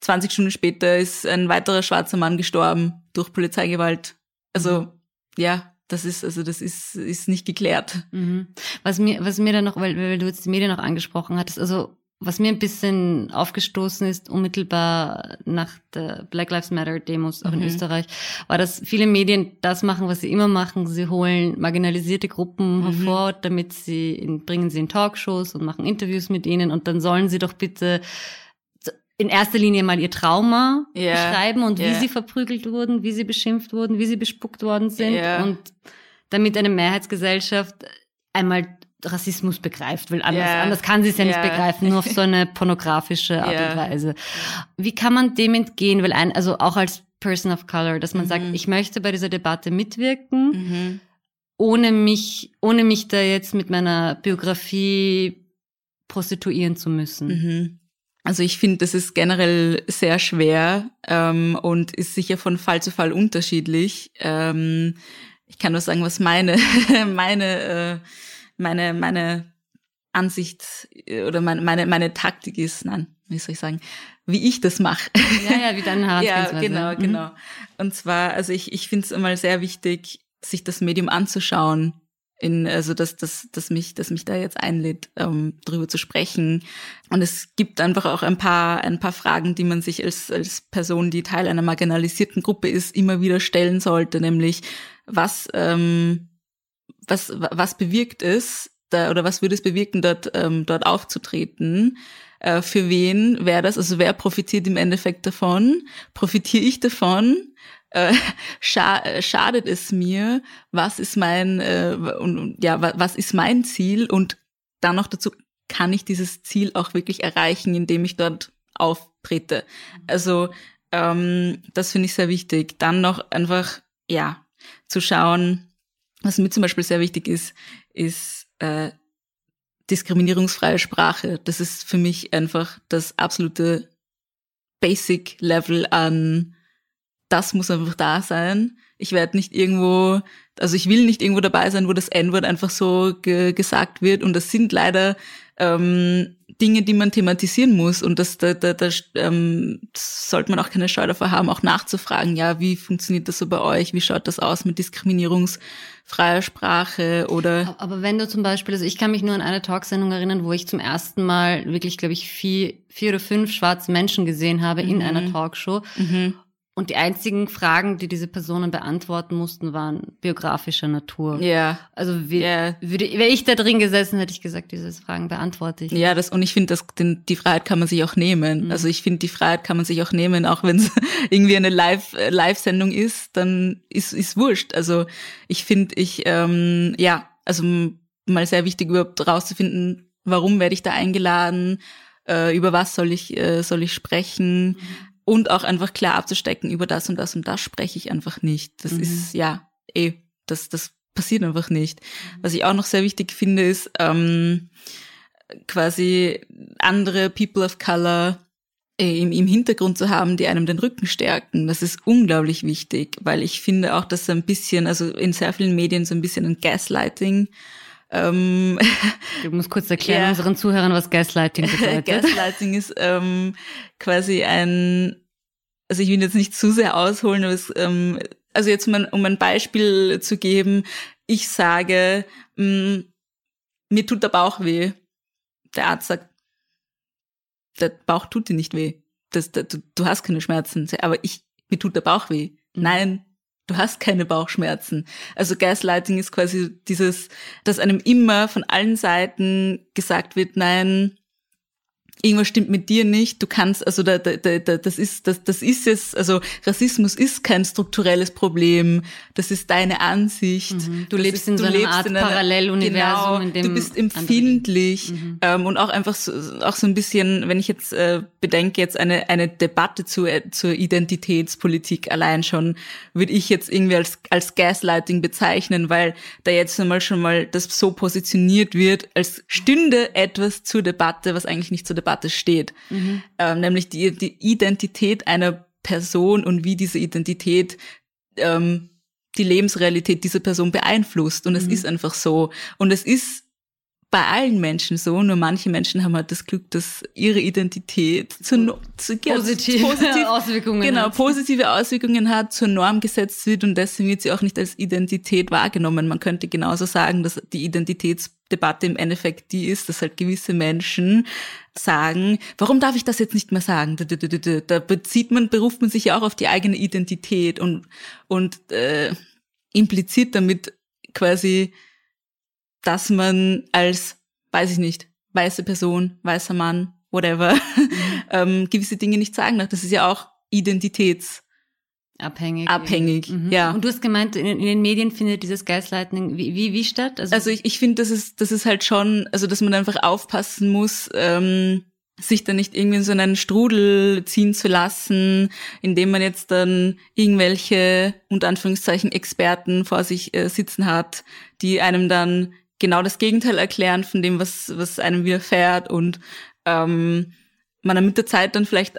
20 Stunden später ist ein weiterer schwarzer Mann gestorben durch Polizeigewalt. Also, mhm. ja, das ist, also das ist, ist nicht geklärt. Mhm. Was mir, was mir dann noch, weil, weil du jetzt die Medien noch angesprochen hattest, also was mir ein bisschen aufgestoßen ist, unmittelbar nach der Black Lives Matter Demos auch mhm. in Österreich, war, dass viele Medien das machen, was sie immer machen. Sie holen marginalisierte Gruppen mhm. hervor, damit sie, in, bringen sie in Talkshows und machen Interviews mit ihnen und dann sollen sie doch bitte in erster Linie mal ihr Trauma yeah. beschreiben und yeah. wie sie verprügelt wurden, wie sie beschimpft wurden, wie sie bespuckt worden sind yeah. und damit eine Mehrheitsgesellschaft einmal Rassismus begreift, weil anders, anders kann sie es ja nicht begreifen, nur auf so eine pornografische Art und Weise. Wie kann man dem entgehen? Weil ein, also auch als Person of Color, dass man mhm. sagt, ich möchte bei dieser Debatte mitwirken, mhm. ohne mich, ohne mich da jetzt mit meiner Biografie prostituieren zu müssen. Mhm. Also ich finde, das ist generell sehr schwer ähm, und ist sicher von Fall zu Fall unterschiedlich. Ähm, ich kann nur sagen, was meine meine äh, meine meine Ansicht äh, oder meine meine meine Taktik ist. Nein, wie soll ich sagen? Wie ich das mache. Ja, ja, wie deine Ja, genau, mhm. genau. Und zwar, also ich ich finde es immer sehr wichtig, sich das Medium anzuschauen in, also dass, dass, dass mich, dass mich da jetzt einlädt, ähm, drüber zu sprechen. Und es gibt einfach auch ein paar, ein paar Fragen, die man sich als, als Person, die Teil einer marginalisierten Gruppe ist, immer wieder stellen sollte, nämlich was, ähm, was, was bewirkt es, da, oder was würde es bewirken, dort, ähm, dort aufzutreten? Äh, für wen wäre das? Also wer profitiert im Endeffekt davon? Profitiere ich davon? Äh, scha schadet es mir, was ist mein äh, und, ja was ist mein Ziel und dann noch dazu kann ich dieses Ziel auch wirklich erreichen, indem ich dort auftrete. Also ähm, das finde ich sehr wichtig. Dann noch einfach ja zu schauen, was mir zum Beispiel sehr wichtig ist, ist äh, diskriminierungsfreie Sprache. Das ist für mich einfach das absolute Basic Level an das muss einfach da sein. Ich werde nicht irgendwo, also ich will nicht irgendwo dabei sein, wo das N-Wort einfach so ge gesagt wird. Und das sind leider ähm, Dinge, die man thematisieren muss. Und das, da, da, da ähm, sollte man auch keine Scheu davor haben, auch nachzufragen, ja, wie funktioniert das so bei euch? Wie schaut das aus mit diskriminierungsfreier Sprache oder? Aber wenn du zum Beispiel, also ich kann mich nur an eine Talksendung erinnern, wo ich zum ersten Mal wirklich, glaube ich, vier, vier oder fünf schwarze Menschen gesehen habe mhm. in einer Talkshow. Mhm. Und die einzigen Fragen, die diese Personen beantworten mussten, waren biografischer Natur. Ja. Also wie, yeah. würde, wäre ich da drin gesessen, hätte ich gesagt, diese Fragen beantworte ich. Ja, das und ich finde, die Freiheit kann man sich auch nehmen. Mhm. Also ich finde, die Freiheit kann man sich auch nehmen, auch wenn es irgendwie eine Live äh, Live-Sendung ist, dann ist ist wurscht. Also ich finde, ich ähm, ja, also mal sehr wichtig überhaupt rauszufinden, warum werde ich da eingeladen, äh, über was soll ich äh, soll ich sprechen. Mhm und auch einfach klar abzustecken, über das und das und das spreche ich einfach nicht. Das mhm. ist, ja, eh, das, das passiert einfach nicht. Was ich auch noch sehr wichtig finde, ist ähm, quasi andere People of Color äh, im, im Hintergrund zu haben, die einem den Rücken stärken. Das ist unglaublich wichtig, weil ich finde auch, dass ein bisschen, also in sehr vielen Medien so ein bisschen ein Gaslighting ähm, du musst kurz erklären ja. unseren Zuhörern, was Gaslighting bedeutet. Gaslighting ist ähm, quasi ein, also ich will jetzt nicht zu sehr ausholen, aber es, ähm, also jetzt um ein, um ein Beispiel zu geben, ich sage, mh, mm, mir tut der Bauch weh. Der Arzt sagt, der Bauch tut dir nicht weh. Das, das, du, du hast keine Schmerzen. Aber ich, mir tut der Bauch weh. Mhm. Nein, du hast keine Bauchschmerzen. Also Gaslighting ist quasi dieses, dass einem immer von allen Seiten gesagt wird, nein, irgendwas stimmt mit dir nicht, du kannst, also da, da, da, das ist, das, das ist es, also Rassismus ist kein strukturelles Problem, das ist deine Ansicht. Mhm. Du lebst ist, in so einer Art in einer, Paralleluniversum, genau, in dem du bist empfindlich mhm. ähm, und auch einfach so, auch so ein bisschen, wenn ich jetzt äh, bedenke, jetzt eine, eine Debatte zu, äh, zur Identitätspolitik allein schon, würde ich jetzt irgendwie als, als Gaslighting bezeichnen, weil da jetzt einmal schon mal das so positioniert wird, als stünde etwas zur Debatte, was eigentlich nicht zur Debatte Debatte steht, mhm. ähm, nämlich die, die Identität einer Person und wie diese Identität ähm, die Lebensrealität dieser Person beeinflusst. Und es mhm. ist einfach so. Und es ist bei allen Menschen so, nur manche Menschen haben halt das Glück, dass ihre Identität zu, zu positive positiv, Auswirkungen genau hat. positive Auswirkungen hat, zur Norm gesetzt wird und deswegen wird sie auch nicht als Identität wahrgenommen. Man könnte genauso sagen, dass die Identitätsdebatte im Endeffekt die ist, dass halt gewisse Menschen sagen, warum darf ich das jetzt nicht mehr sagen? Da bezieht man, beruft man sich ja auch auf die eigene Identität und und äh, impliziert damit quasi dass man als, weiß ich nicht, weiße Person, weißer Mann, whatever, mhm. ähm, gewisse Dinge nicht sagen darf. Das ist ja auch Identitäts abhängig. Abhängig, mhm. ja. Und du hast gemeint, in, in, den Medien findet dieses Gaslighting wie, wie, wie statt? Also, also ich, ich finde, das ist, das ist halt schon, also dass man einfach aufpassen muss, ähm, sich da nicht irgendwie in so einen Strudel ziehen zu lassen, indem man jetzt dann irgendwelche, unter Anführungszeichen, Experten vor sich äh, sitzen hat, die einem dann genau das Gegenteil erklären von dem, was, was einem widerfährt und ähm, man dann mit der Zeit dann vielleicht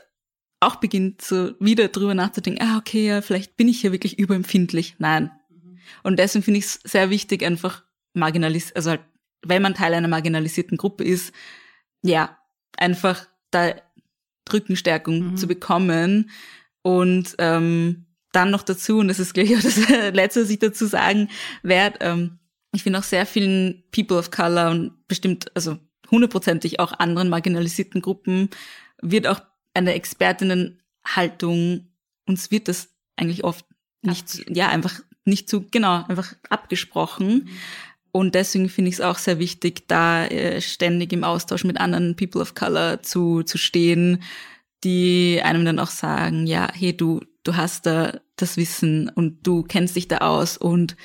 auch beginnt, so wieder drüber nachzudenken, ah, okay, ja, vielleicht bin ich hier wirklich überempfindlich. Nein. Mhm. Und deswegen finde ich es sehr wichtig, einfach marginalis, also halt, wenn man Teil einer marginalisierten Gruppe ist, ja, einfach da Rückenstärkung mhm. zu bekommen und ähm, dann noch dazu, und das ist gleich auch das Letzte, was ich dazu sagen werde, ähm, ich finde auch sehr vielen People of Color und bestimmt, also hundertprozentig auch anderen marginalisierten Gruppen wird auch eine Expertinnenhaltung, uns wird das eigentlich oft nicht, ja, einfach nicht zu, genau, einfach abgesprochen. Mhm. Und deswegen finde ich es auch sehr wichtig, da äh, ständig im Austausch mit anderen People of Color zu, zu stehen, die einem dann auch sagen, ja, hey, du, du hast da das Wissen und du kennst dich da aus und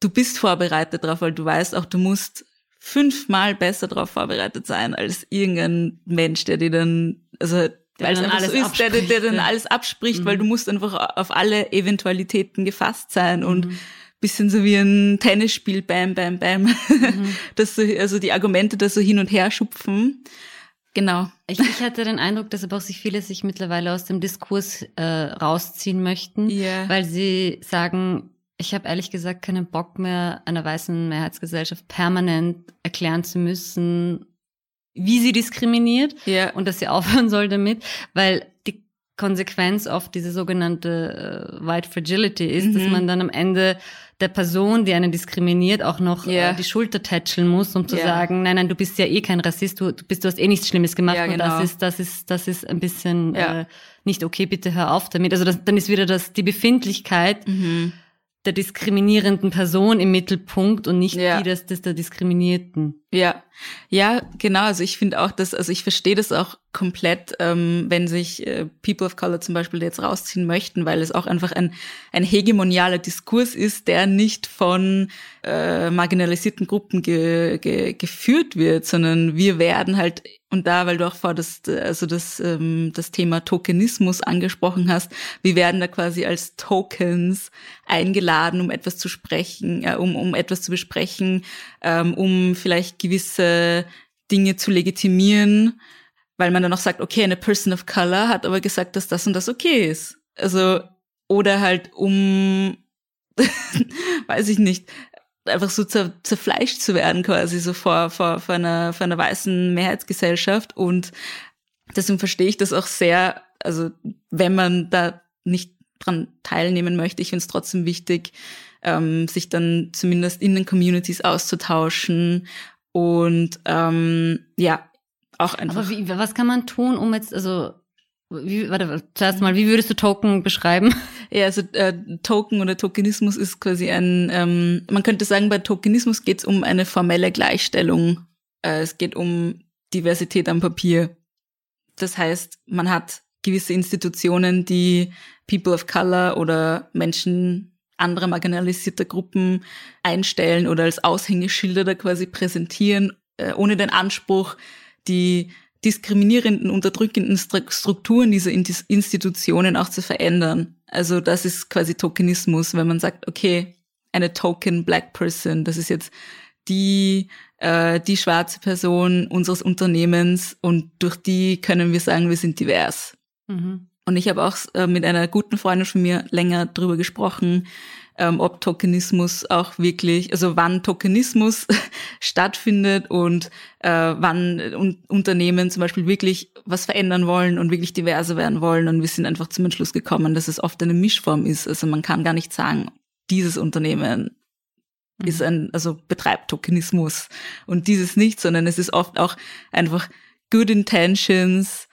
du bist vorbereitet drauf, weil du weißt auch, du musst fünfmal besser darauf vorbereitet sein als irgendein Mensch, der dir dann, also weil es einfach so ist, der, der dann alles abspricht, mhm. weil du musst einfach auf alle Eventualitäten gefasst sein und mhm. bisschen so wie ein Tennisspiel, bam, bam, bam, mhm. dass so, also die Argumente da so hin und her schupfen. Genau. Ich, ich hatte den Eindruck, dass aber auch sich viele sich mittlerweile aus dem Diskurs äh, rausziehen möchten, Yeah. weil sie sagen, ich habe ehrlich gesagt keinen Bock mehr, einer weißen Mehrheitsgesellschaft permanent erklären zu müssen, wie sie diskriminiert Ja. und dass sie aufhören soll damit, weil die Konsequenz auf diese sogenannte äh, White Fragility ist, dass Mhm. man dann am Ende der Person, die einen diskriminiert, auch noch Ja. äh, die Schulter tätscheln muss, um zu Ja. sagen, nein, nein, du bist ja eh kein Rassist, du, du bist, du hast eh nichts Schlimmes gemacht Ja, und genau. das ist, das ist, das ist ein bisschen Ja. äh, nicht okay, bitte hör auf damit. Also das, dann ist wieder das, die Befindlichkeit Mhm. Der diskriminierenden Person im Mittelpunkt und nicht Ja. die des, des der Diskriminierten. Ja, ja, genau. Also ich finde auch, dass, also ich verstehe das auch komplett, ähm, wenn sich äh, People of Color zum Beispiel jetzt rausziehen möchten, weil es auch einfach ein, ein hegemonialer Diskurs ist, der nicht von äh, marginalisierten Gruppen ge, ge, geführt wird, sondern wir werden halt und da, weil du auch vor das, also das, ähm, das Thema Tokenismus angesprochen hast, wir werden da quasi als Tokens eingeladen, um etwas zu sprechen, äh, um, um etwas zu besprechen, ähm, um vielleicht gewisse Dinge zu legitimieren, weil man dann auch sagt, okay, eine Person of Color hat aber gesagt, dass das und das okay ist. Also, oder halt um, weiß ich nicht, einfach so zer, zerfleischt zu werden quasi so vor, vor, vor, einer, vor einer weißen Mehrheitsgesellschaft und deswegen verstehe ich das auch sehr, also wenn man da nicht dran teilnehmen möchte, ich finde es trotzdem wichtig, ähm, sich dann zumindest in den Communities auszutauschen und ähm, ja, auch einfach. Aber wie, was kann man tun, um jetzt, also, wie, warte, zuerst mal, wie würdest du Token beschreiben? Ja, also äh, Token oder Tokenismus ist quasi ein, ähm, man könnte sagen, bei Tokenismus geht es um eine formelle Gleichstellung. Äh, es geht um Diversität am Papier. Das heißt, man hat gewisse Institutionen, die People of Color oder Menschen anderer marginalisierter Gruppen einstellen oder als Aushängeschilder da quasi präsentieren, äh, ohne den Anspruch, die diskriminierenden, unterdrückenden Stru- Strukturen dieser Institutionen auch zu verändern. Also das ist quasi Tokenismus, wenn man sagt, okay, eine Token Black Person, das ist jetzt die äh, die schwarze Person unseres Unternehmens und durch die können wir sagen, wir sind divers. Mhm. Und ich habe auch äh, mit einer guten Freundin von mir länger drüber gesprochen, ähm, ob Tokenismus auch wirklich, also wann Tokenismus stattfindet und äh, wann un Unternehmen zum Beispiel wirklich was verändern wollen und wirklich diverser werden wollen. Und wir sind einfach zum Entschluss gekommen, dass es oft eine Mischform ist. Also man kann gar nicht sagen, dieses Unternehmen ist ein, also betreibt Tokenismus und dieses nicht, sondern es ist oft auch einfach good intentions,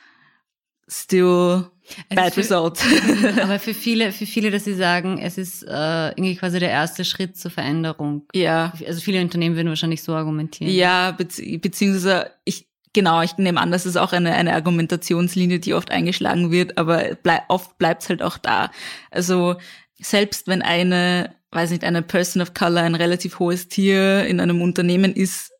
still Also bad für- result. Aber für viele, für viele, dass sie sagen, es ist äh, irgendwie quasi der erste Schritt zur Veränderung. ja, Also viele Unternehmen würden wahrscheinlich so argumentieren. ja, bezieh beziehungsweise ich, genau, ich nehme an, das ist auch eine, eine Argumentationslinie, die oft eingeschlagen wird, aber blei oft bleibt's halt auch da. Also selbst wenn eine, weiß nicht, eine Person of Color ein relativ hohes Tier in einem Unternehmen ist,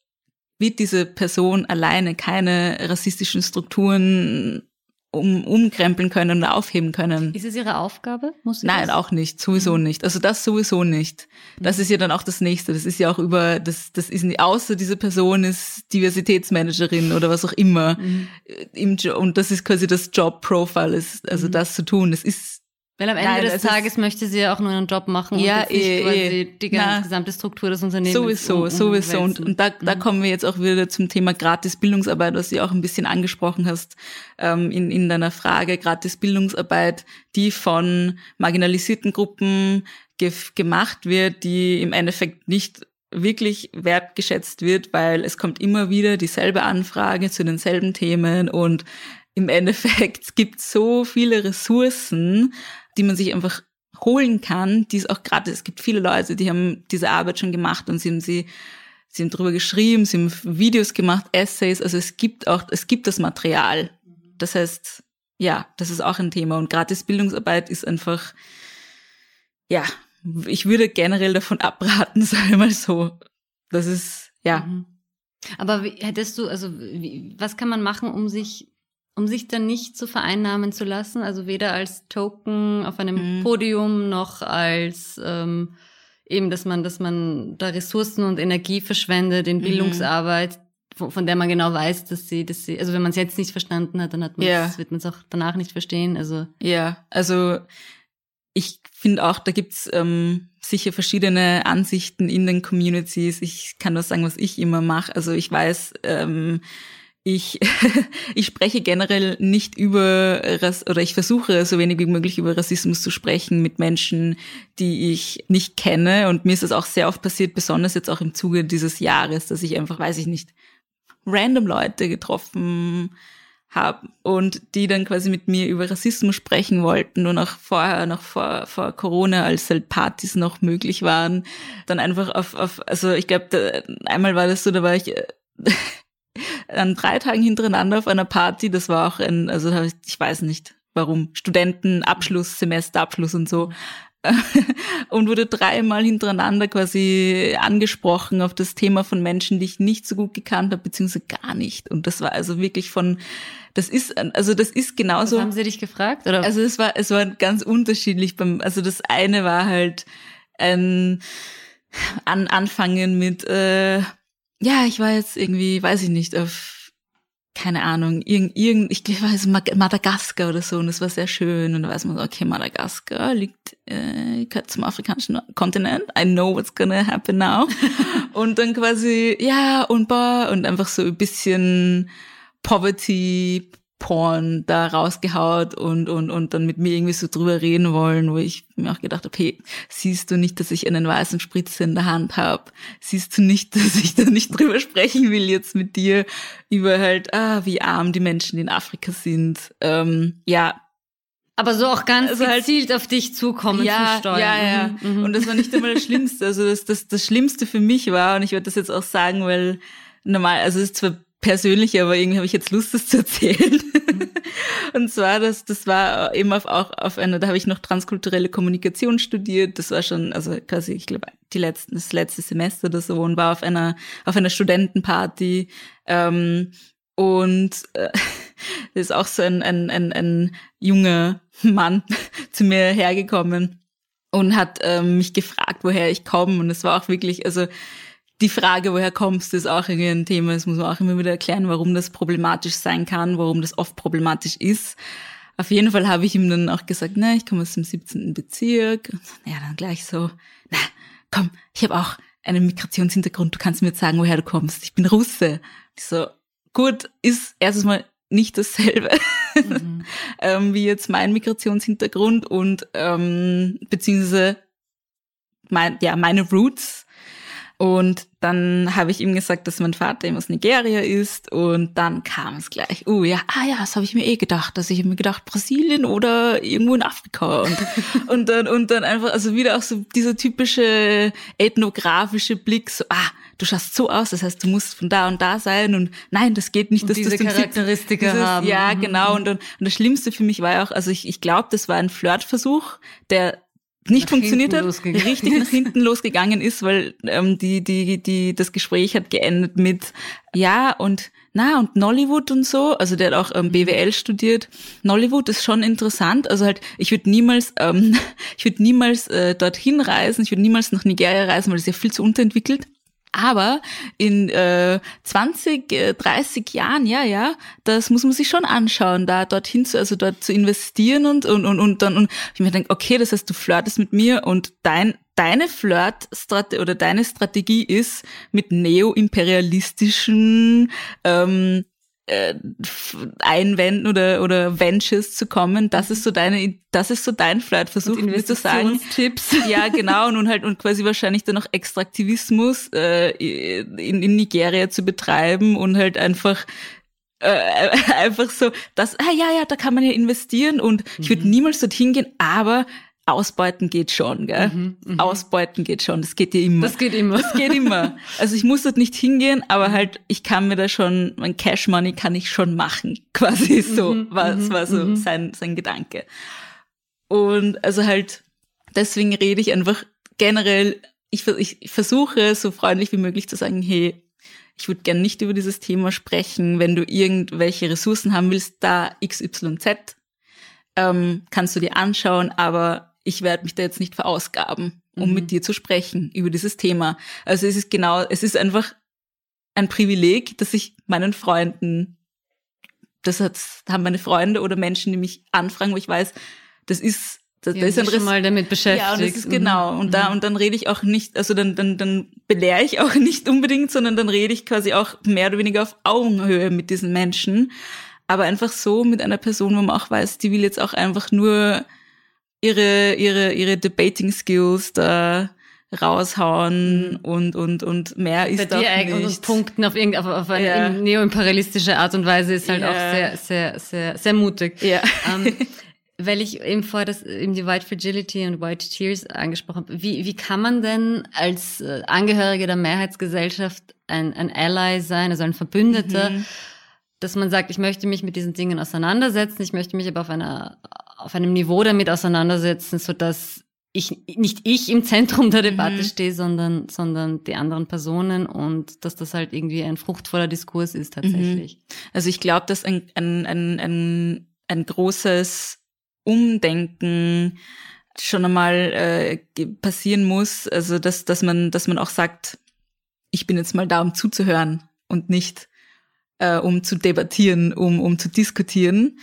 wird diese Person alleine keine rassistischen Strukturen um, umkrempeln können oder aufheben können. Ist es ihre Aufgabe? Muss sie Nein, das? auch nicht, sowieso nicht. Also das sowieso nicht. Das ist ja dann auch das nächste. Das ist ja auch über, das, das ist nicht, außer diese Person ist Diversitätsmanagerin oder was auch immer. Mhm. Im und das ist quasi das Job-Profile, ist, also das zu tun. Das ist, Weil am Ende Nein, des Tages möchte sie ja auch nur einen Job machen Ja, und eh, eh. die ganze Na, gesamte Struktur des Unternehmens. Sowieso, um- sowieso. Und, und da, da kommen wir jetzt auch wieder zum Thema gratis Bildungsarbeit, was du auch ein bisschen angesprochen hast ähm, in, in deiner Frage. Gratis Bildungsarbeit, die von marginalisierten Gruppen gef- gemacht wird, die im Endeffekt nicht wirklich wertgeschätzt wird, weil es kommt immer wieder dieselbe Anfrage zu denselben Themen und im Endeffekt gibt es so viele Ressourcen, die man sich einfach holen kann, die es auch gerade, es gibt viele Leute, die haben diese Arbeit schon gemacht und sie haben sie, sie haben drüber geschrieben, sie haben Videos gemacht, Essays, also es gibt auch, es gibt das Material. Das heißt, ja, das ist auch ein Thema und gratis Bildungsarbeit ist einfach, ja, ich würde generell davon abraten, sage ich mal so. Das ist, ja. Mhm. Aber wie, hättest du, also wie, was kann man machen, um sich, um sich dann nicht zu vereinnahmen zu lassen? Also weder als Token auf einem Mhm. Podium noch als ähm, eben, dass man, dass man da Ressourcen und Energie verschwendet in Mhm. Bildungsarbeit, von, der man genau weiß, dass sie, dass sie, also wenn man es jetzt nicht verstanden hat, dann hat man wird man es auch danach nicht verstehen. Also Ja, also ich finde auch, da gibt's ähm, sicher verschiedene Ansichten in den Communities. Ich kann nur sagen, was ich immer mache. Also ich weiß, ähm, ich, ich spreche generell nicht über oder ich versuche so wenig wie möglich über Rassismus zu sprechen mit Menschen, die ich nicht kenne. Und mir ist das auch sehr oft passiert, besonders jetzt auch im Zuge dieses Jahres, dass ich einfach, weiß ich nicht, random Leute getroffen habe und die dann quasi mit mir über Rassismus sprechen wollten und auch vorher, noch vor, vor Corona, als halt Partys noch möglich waren, dann einfach auf, auf also ich glaube, einmal war das so, da war ich äh, an drei Tagen hintereinander auf einer Party, das war auch ein, also ich weiß nicht warum, Studentenabschluss, Semesterabschluss und so, und wurde dreimal hintereinander quasi angesprochen auf das Thema von Menschen, die ich nicht so gut gekannt habe, beziehungsweise gar nicht. Und das war also wirklich von, das ist, also das ist genauso. was haben sie dich gefragt? Oder? Also es war, es war ganz unterschiedlich beim, also das eine war halt ein an, Anfangen mit, äh, ja, ich war jetzt irgendwie, weiß ich nicht, auf keine Ahnung, irgend, irgend, ich war Madagaskar oder so und das war sehr schön und da weiß man so, okay, Madagaskar liegt, äh, gehört zum afrikanischen Kontinent, I know what's gonna happen now. Und dann quasi, ja und boah und einfach so ein bisschen Poverty, Porn da rausgehaut und, und, und dann mit mir irgendwie so drüber reden wollen, wo ich mir auch gedacht habe, hey, siehst du nicht, dass ich einen weißen Spritzer in der Hand habe? Siehst du nicht, dass ich da nicht drüber sprechen will jetzt mit dir über halt, ah, wie arm die Menschen in Afrika sind? Ähm, ja, Aber so auch ganz Also halt- gezielt auf dich zukommen ja, zu steuern. Ja, ja. Mhm, mhm. Und das war nicht einmal das Schlimmste. Also das, das, das Schlimmste für mich war, und ich werde das jetzt auch sagen, weil normal, also es ist zwar persönlich, aber irgendwie habe ich jetzt Lust, das zu erzählen. und zwar, das, das war eben auf, auch auf einer, da habe ich noch transkulturelle Kommunikation studiert. Das war schon, also quasi, ich glaube, die letzten, das letzte Semester oder so und war auf einer, auf einer Studentenparty. Ähm, und äh, ist auch so ein, ein, ein, ein junger Mann zu mir hergekommen und hat ähm, mich gefragt, woher ich komme. Und es war auch wirklich, also die Frage, woher kommst du, ist auch irgendwie ein Thema. Das muss man auch immer wieder erklären, warum das problematisch sein kann, warum das oft problematisch ist. Auf jeden Fall habe ich ihm dann auch gesagt, na, ich komme aus dem 17. Bezirk. Und ja, dann gleich so, na, komm, ich habe auch einen Migrationshintergrund, du kannst mir jetzt sagen, woher du kommst. Ich bin Russe. Ich so, gut, ist erstens mal nicht dasselbe Mhm. ähm, wie jetzt mein Migrationshintergrund und ähm, beziehungsweise mein, ja, meine Roots. Und dann habe ich ihm gesagt, dass mein Vater eben aus Nigeria ist und dann kam es gleich. Oh ja, ah ja, das habe ich mir eh gedacht. Dass ich hab mir gedacht, Brasilien oder irgendwo in Afrika. Und, und dann und dann einfach, also wieder auch so dieser typische ethnografische Blick, so, ah, du schaust so aus, das heißt, du musst von da und da sein und nein, das geht nicht, Und dass diese Charakteristika dieses, haben. Ja, Mhm. genau. Und, und, und das Schlimmste für mich war ja auch, also ich, ich glaube, das war ein Flirtversuch, der nicht Nach funktioniert hat, richtig nach hinten losgegangen ist, weil ähm, die, die, die, das Gespräch hat geendet mit ja und na und Nollywood und so. Also der hat auch ähm, BWL studiert. Nollywood ist schon interessant. Also halt, ich würde niemals, ähm, ich würde niemals äh, dorthin reisen. Ich würde niemals nach Nigeria reisen, weil es ja viel zu unterentwickelt. Aber in äh, 20, äh, 30 Jahren, ja, ja, das muss man sich schon anschauen, da dorthin zu, also dort zu investieren und und und, und dann und ich mir denke, okay, das heißt, du flirtest mit mir und dein deine Flirt-Strategie oder deine Strategie ist mit neoimperialistischen ähm, äh, Einwänden oder oder Ventures zu kommen. Das ist so deine, das ist so dein Flirtversuch, mir zu sagen. Investitionstipps. Ja, genau, und, halt und quasi wahrscheinlich dann noch Extraktivismus äh, in, in Nigeria zu betreiben und halt einfach äh, einfach so, dass, ah ja, ja, da kann man ja investieren und ich würde niemals dorthin gehen, aber ausbeuten geht schon, gell? Ausbeuten geht schon, das geht ja immer. Das geht immer. Das geht immer. Also ich muss dort nicht hingehen, aber halt, ich kann mir da schon, mein Cash Money kann ich schon machen. Quasi so, Mhm, war, mhm, das war so mhm. sein, sein Gedanke. Und also halt, deswegen rede ich einfach generell, ich, ich, ich versuche so freundlich wie möglich zu sagen, hey, ich würde gern nicht über dieses Thema sprechen. Wenn du irgendwelche Ressourcen haben willst, da XYZ, ähm, kannst du dir anschauen, aber ich werde mich da jetzt nicht verausgaben, um Mhm. mit dir zu sprechen über dieses Thema. Also es ist genau, es ist einfach ein Privileg, dass ich meinen Freunden, das hat, haben meine Freunde oder Menschen, die mich anfragen, wo ich weiß, das ist das, ja, das ist schon mal damit beschäftigt. Ja, und das ist genau. Und da, mhm. und dann rede ich auch nicht, also dann, dann, dann belehre ich auch nicht unbedingt, sondern dann rede ich quasi auch mehr oder weniger auf Augenhöhe mit diesen Menschen. Aber einfach so mit einer Person, wo man auch weiß, die will jetzt auch einfach nur ihre, ihre, ihre Debating Skills da raushauen mhm. und, und, und mehr ist Bei dir nicht. Und Punkten auf, irgend, auf, auf eine ja. neoimperialistische Art und Weise ist halt ja. auch sehr, sehr, sehr, sehr mutig. Ja. Ähm, weil ich eben vorher das, eben die White Fragility und White Tears angesprochen habe. Wie, wie kann man denn als äh, Angehörige der Mehrheitsgesellschaft ein, ein Ally sein, also ein Verbündeter, mhm. Dass man sagt, ich möchte mich mit diesen Dingen auseinandersetzen, ich möchte mich aber auf einer, auf einem Niveau damit auseinandersetzen, so dass ich, nicht ich im Zentrum der Debatte mhm. stehe, sondern, sondern die anderen Personen und dass das halt irgendwie ein fruchtvoller Diskurs ist tatsächlich. Mhm. Also ich glaube, dass ein, ein, ein, ein, ein großes Umdenken schon einmal äh, passieren muss, also dass, dass man, dass man auch sagt, ich bin jetzt mal da, um zuzuhören und nicht äh, um zu debattieren, um, um zu diskutieren.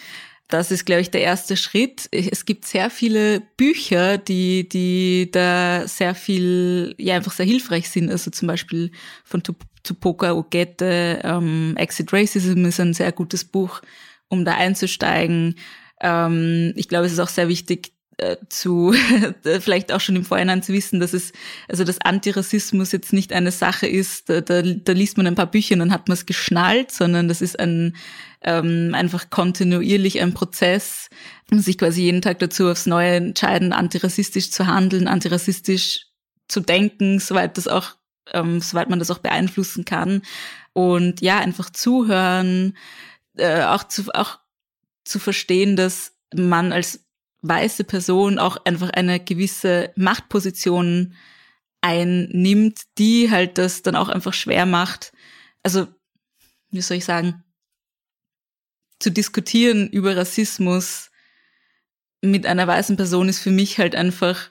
Das ist, glaube ich, der erste Schritt. Es gibt sehr viele Bücher, die, die da sehr viel, ja, einfach sehr hilfreich sind. Also zum Beispiel von Tupoka Ogette, ähm, Exit Racism ist ein sehr gutes Buch, um da einzusteigen. Ähm, ich glaube, es ist auch sehr wichtig, äh, zu vielleicht auch schon im Vorhinein zu wissen, dass es also dass Antirassismus jetzt nicht eine Sache ist, da, da, da liest man ein paar Bücher und dann hat man es geschnallt, sondern das ist ein ähm, einfach kontinuierlich ein Prozess, sich quasi jeden Tag dazu aufs Neue entscheiden, antirassistisch zu handeln, antirassistisch zu denken, soweit das auch, ähm, soweit man das auch beeinflussen kann. Und ja einfach zuhören, äh, auch zu auch zu verstehen, dass man als weiße Person auch einfach eine gewisse Machtposition einnimmt, die halt das dann auch einfach schwer macht. Also, wie soll ich sagen, zu diskutieren über Rassismus mit einer weißen Person ist für mich halt einfach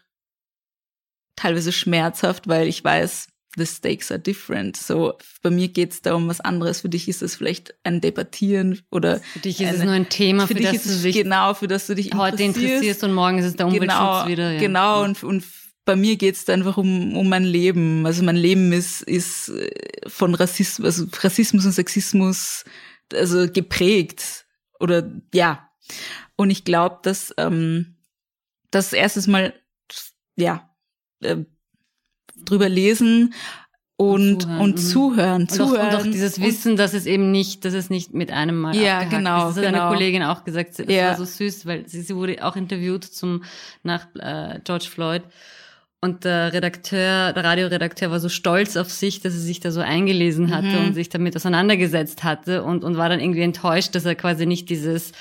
teilweise schmerzhaft, weil ich weiß, the stakes are different. So, bei mir geht's da um was anderes. Für dich ist es vielleicht ein Debattieren oder. Für dich ist eine, es nur ein Thema, für, für dich das du dich genau, für das du dich heute interessierst und morgen ist es der Umweltschutz genau, wieder. Ja. Genau, und, und bei mir geht's da einfach um, um mein Leben. Also mein Leben ist, ist äh, von Rassismus, also Rassismus und Sexismus, also geprägt. Oder ja. Und ich glaube, dass ähm, das erstes Mal, ja, äh, drüber lesen und zuhören, und zuhören, und zuhören. Auch, und auch dieses Wissen, dass es eben nicht, dass es nicht mit einem Mal ja, genau, ist. Das hat genau. eine Kollegin auch gesagt. Das ja. war so süß, weil sie, sie wurde auch interviewt zum nach äh, George Floyd. Und der Redakteur, der Radioredakteur war so stolz auf sich, dass er sich da so eingelesen hatte mhm. und sich damit auseinandergesetzt hatte und, und war dann irgendwie enttäuscht, dass er quasi nicht dieses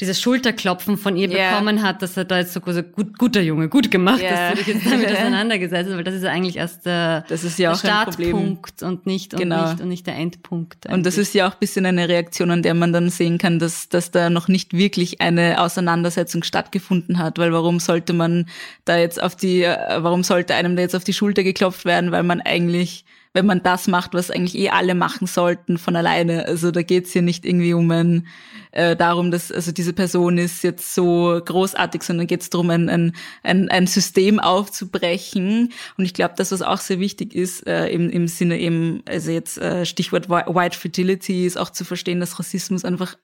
dieses Schulterklopfen von ihr yeah. bekommen hat, dass er da jetzt so gut, guter Junge, gut gemacht, yeah. dass du dich jetzt damit auseinandergesetzt hast, weil das ist ja eigentlich erst der, das ist ja der Startpunkt und nicht, und genau. nicht, und nicht der Endpunkt. Eigentlich. Und das ist ja auch ein bisschen eine Reaktion, an der man dann sehen kann, dass, dass da noch nicht wirklich eine Auseinandersetzung stattgefunden hat, weil warum sollte man da jetzt auf die, äh, warum sollte einem da jetzt auf die Schulter geklopft werden, weil man eigentlich wenn man das macht, was eigentlich eh alle machen sollten von alleine. Also da geht's hier nicht irgendwie um ein äh, darum, dass also diese Person ist jetzt so großartig, sondern geht's darum, ein, ein, ein, ein System aufzubrechen. Und ich glaube, das, was auch sehr wichtig ist, äh, im, im Sinne eben, also jetzt äh, Stichwort White Fertility, ist auch zu verstehen, dass Rassismus einfach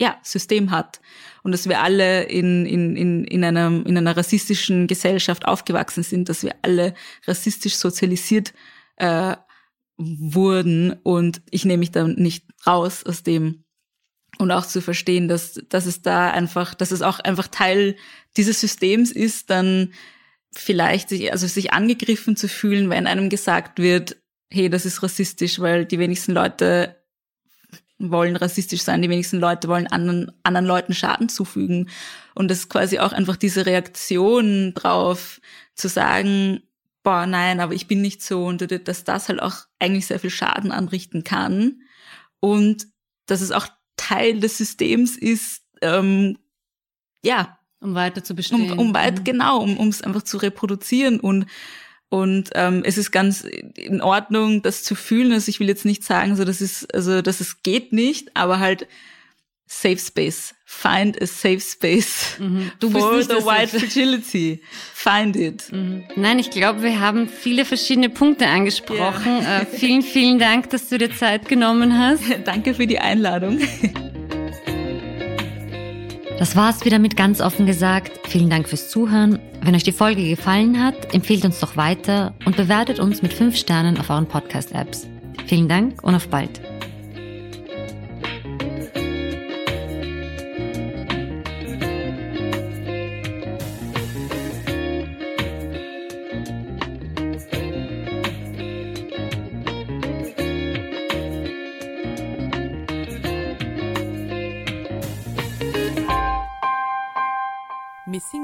ja, System hat. Und dass wir alle in, in, in, in, einer, in einer rassistischen Gesellschaft aufgewachsen sind, dass wir alle rassistisch sozialisiert äh, wurden und ich nehme mich da nicht raus aus dem und auch zu verstehen, dass, dass es da einfach, dass es auch einfach Teil dieses Systems ist, dann vielleicht sich, also sich angegriffen zu fühlen, wenn einem gesagt wird, hey, das ist rassistisch, weil die wenigsten Leute wollen rassistisch sein, die wenigsten Leute wollen anderen, anderen Leuten Schaden zufügen. Und das ist quasi auch einfach diese Reaktion drauf, zu sagen, boah, nein, aber ich bin nicht so und dass das halt auch eigentlich sehr viel Schaden anrichten kann und dass es auch Teil des Systems ist, ähm, ja. Um weiter zu bestehen. Um, um weit, mhm. genau, um es einfach zu reproduzieren und Und ähm, es ist ganz in Ordnung, das zu fühlen. Also ich will jetzt nicht sagen, so das ist, also dass es geht nicht, aber halt Safe Space. Find a safe space mhm. du for bist the white fragility. Find it. Mhm. Nein, ich glaube, wir haben viele verschiedene Punkte angesprochen. Yeah. Äh, vielen, vielen Dank, dass du dir Zeit genommen hast. Danke für die Einladung. Das war's wieder mit ganz offen gesagt. Vielen Dank fürs Zuhören. Wenn euch die Folge gefallen hat, empfehlt uns doch weiter und bewertet uns mit fünf Sternen auf euren Podcast-Apps. Vielen Dank und auf bald.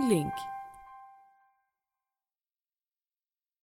Link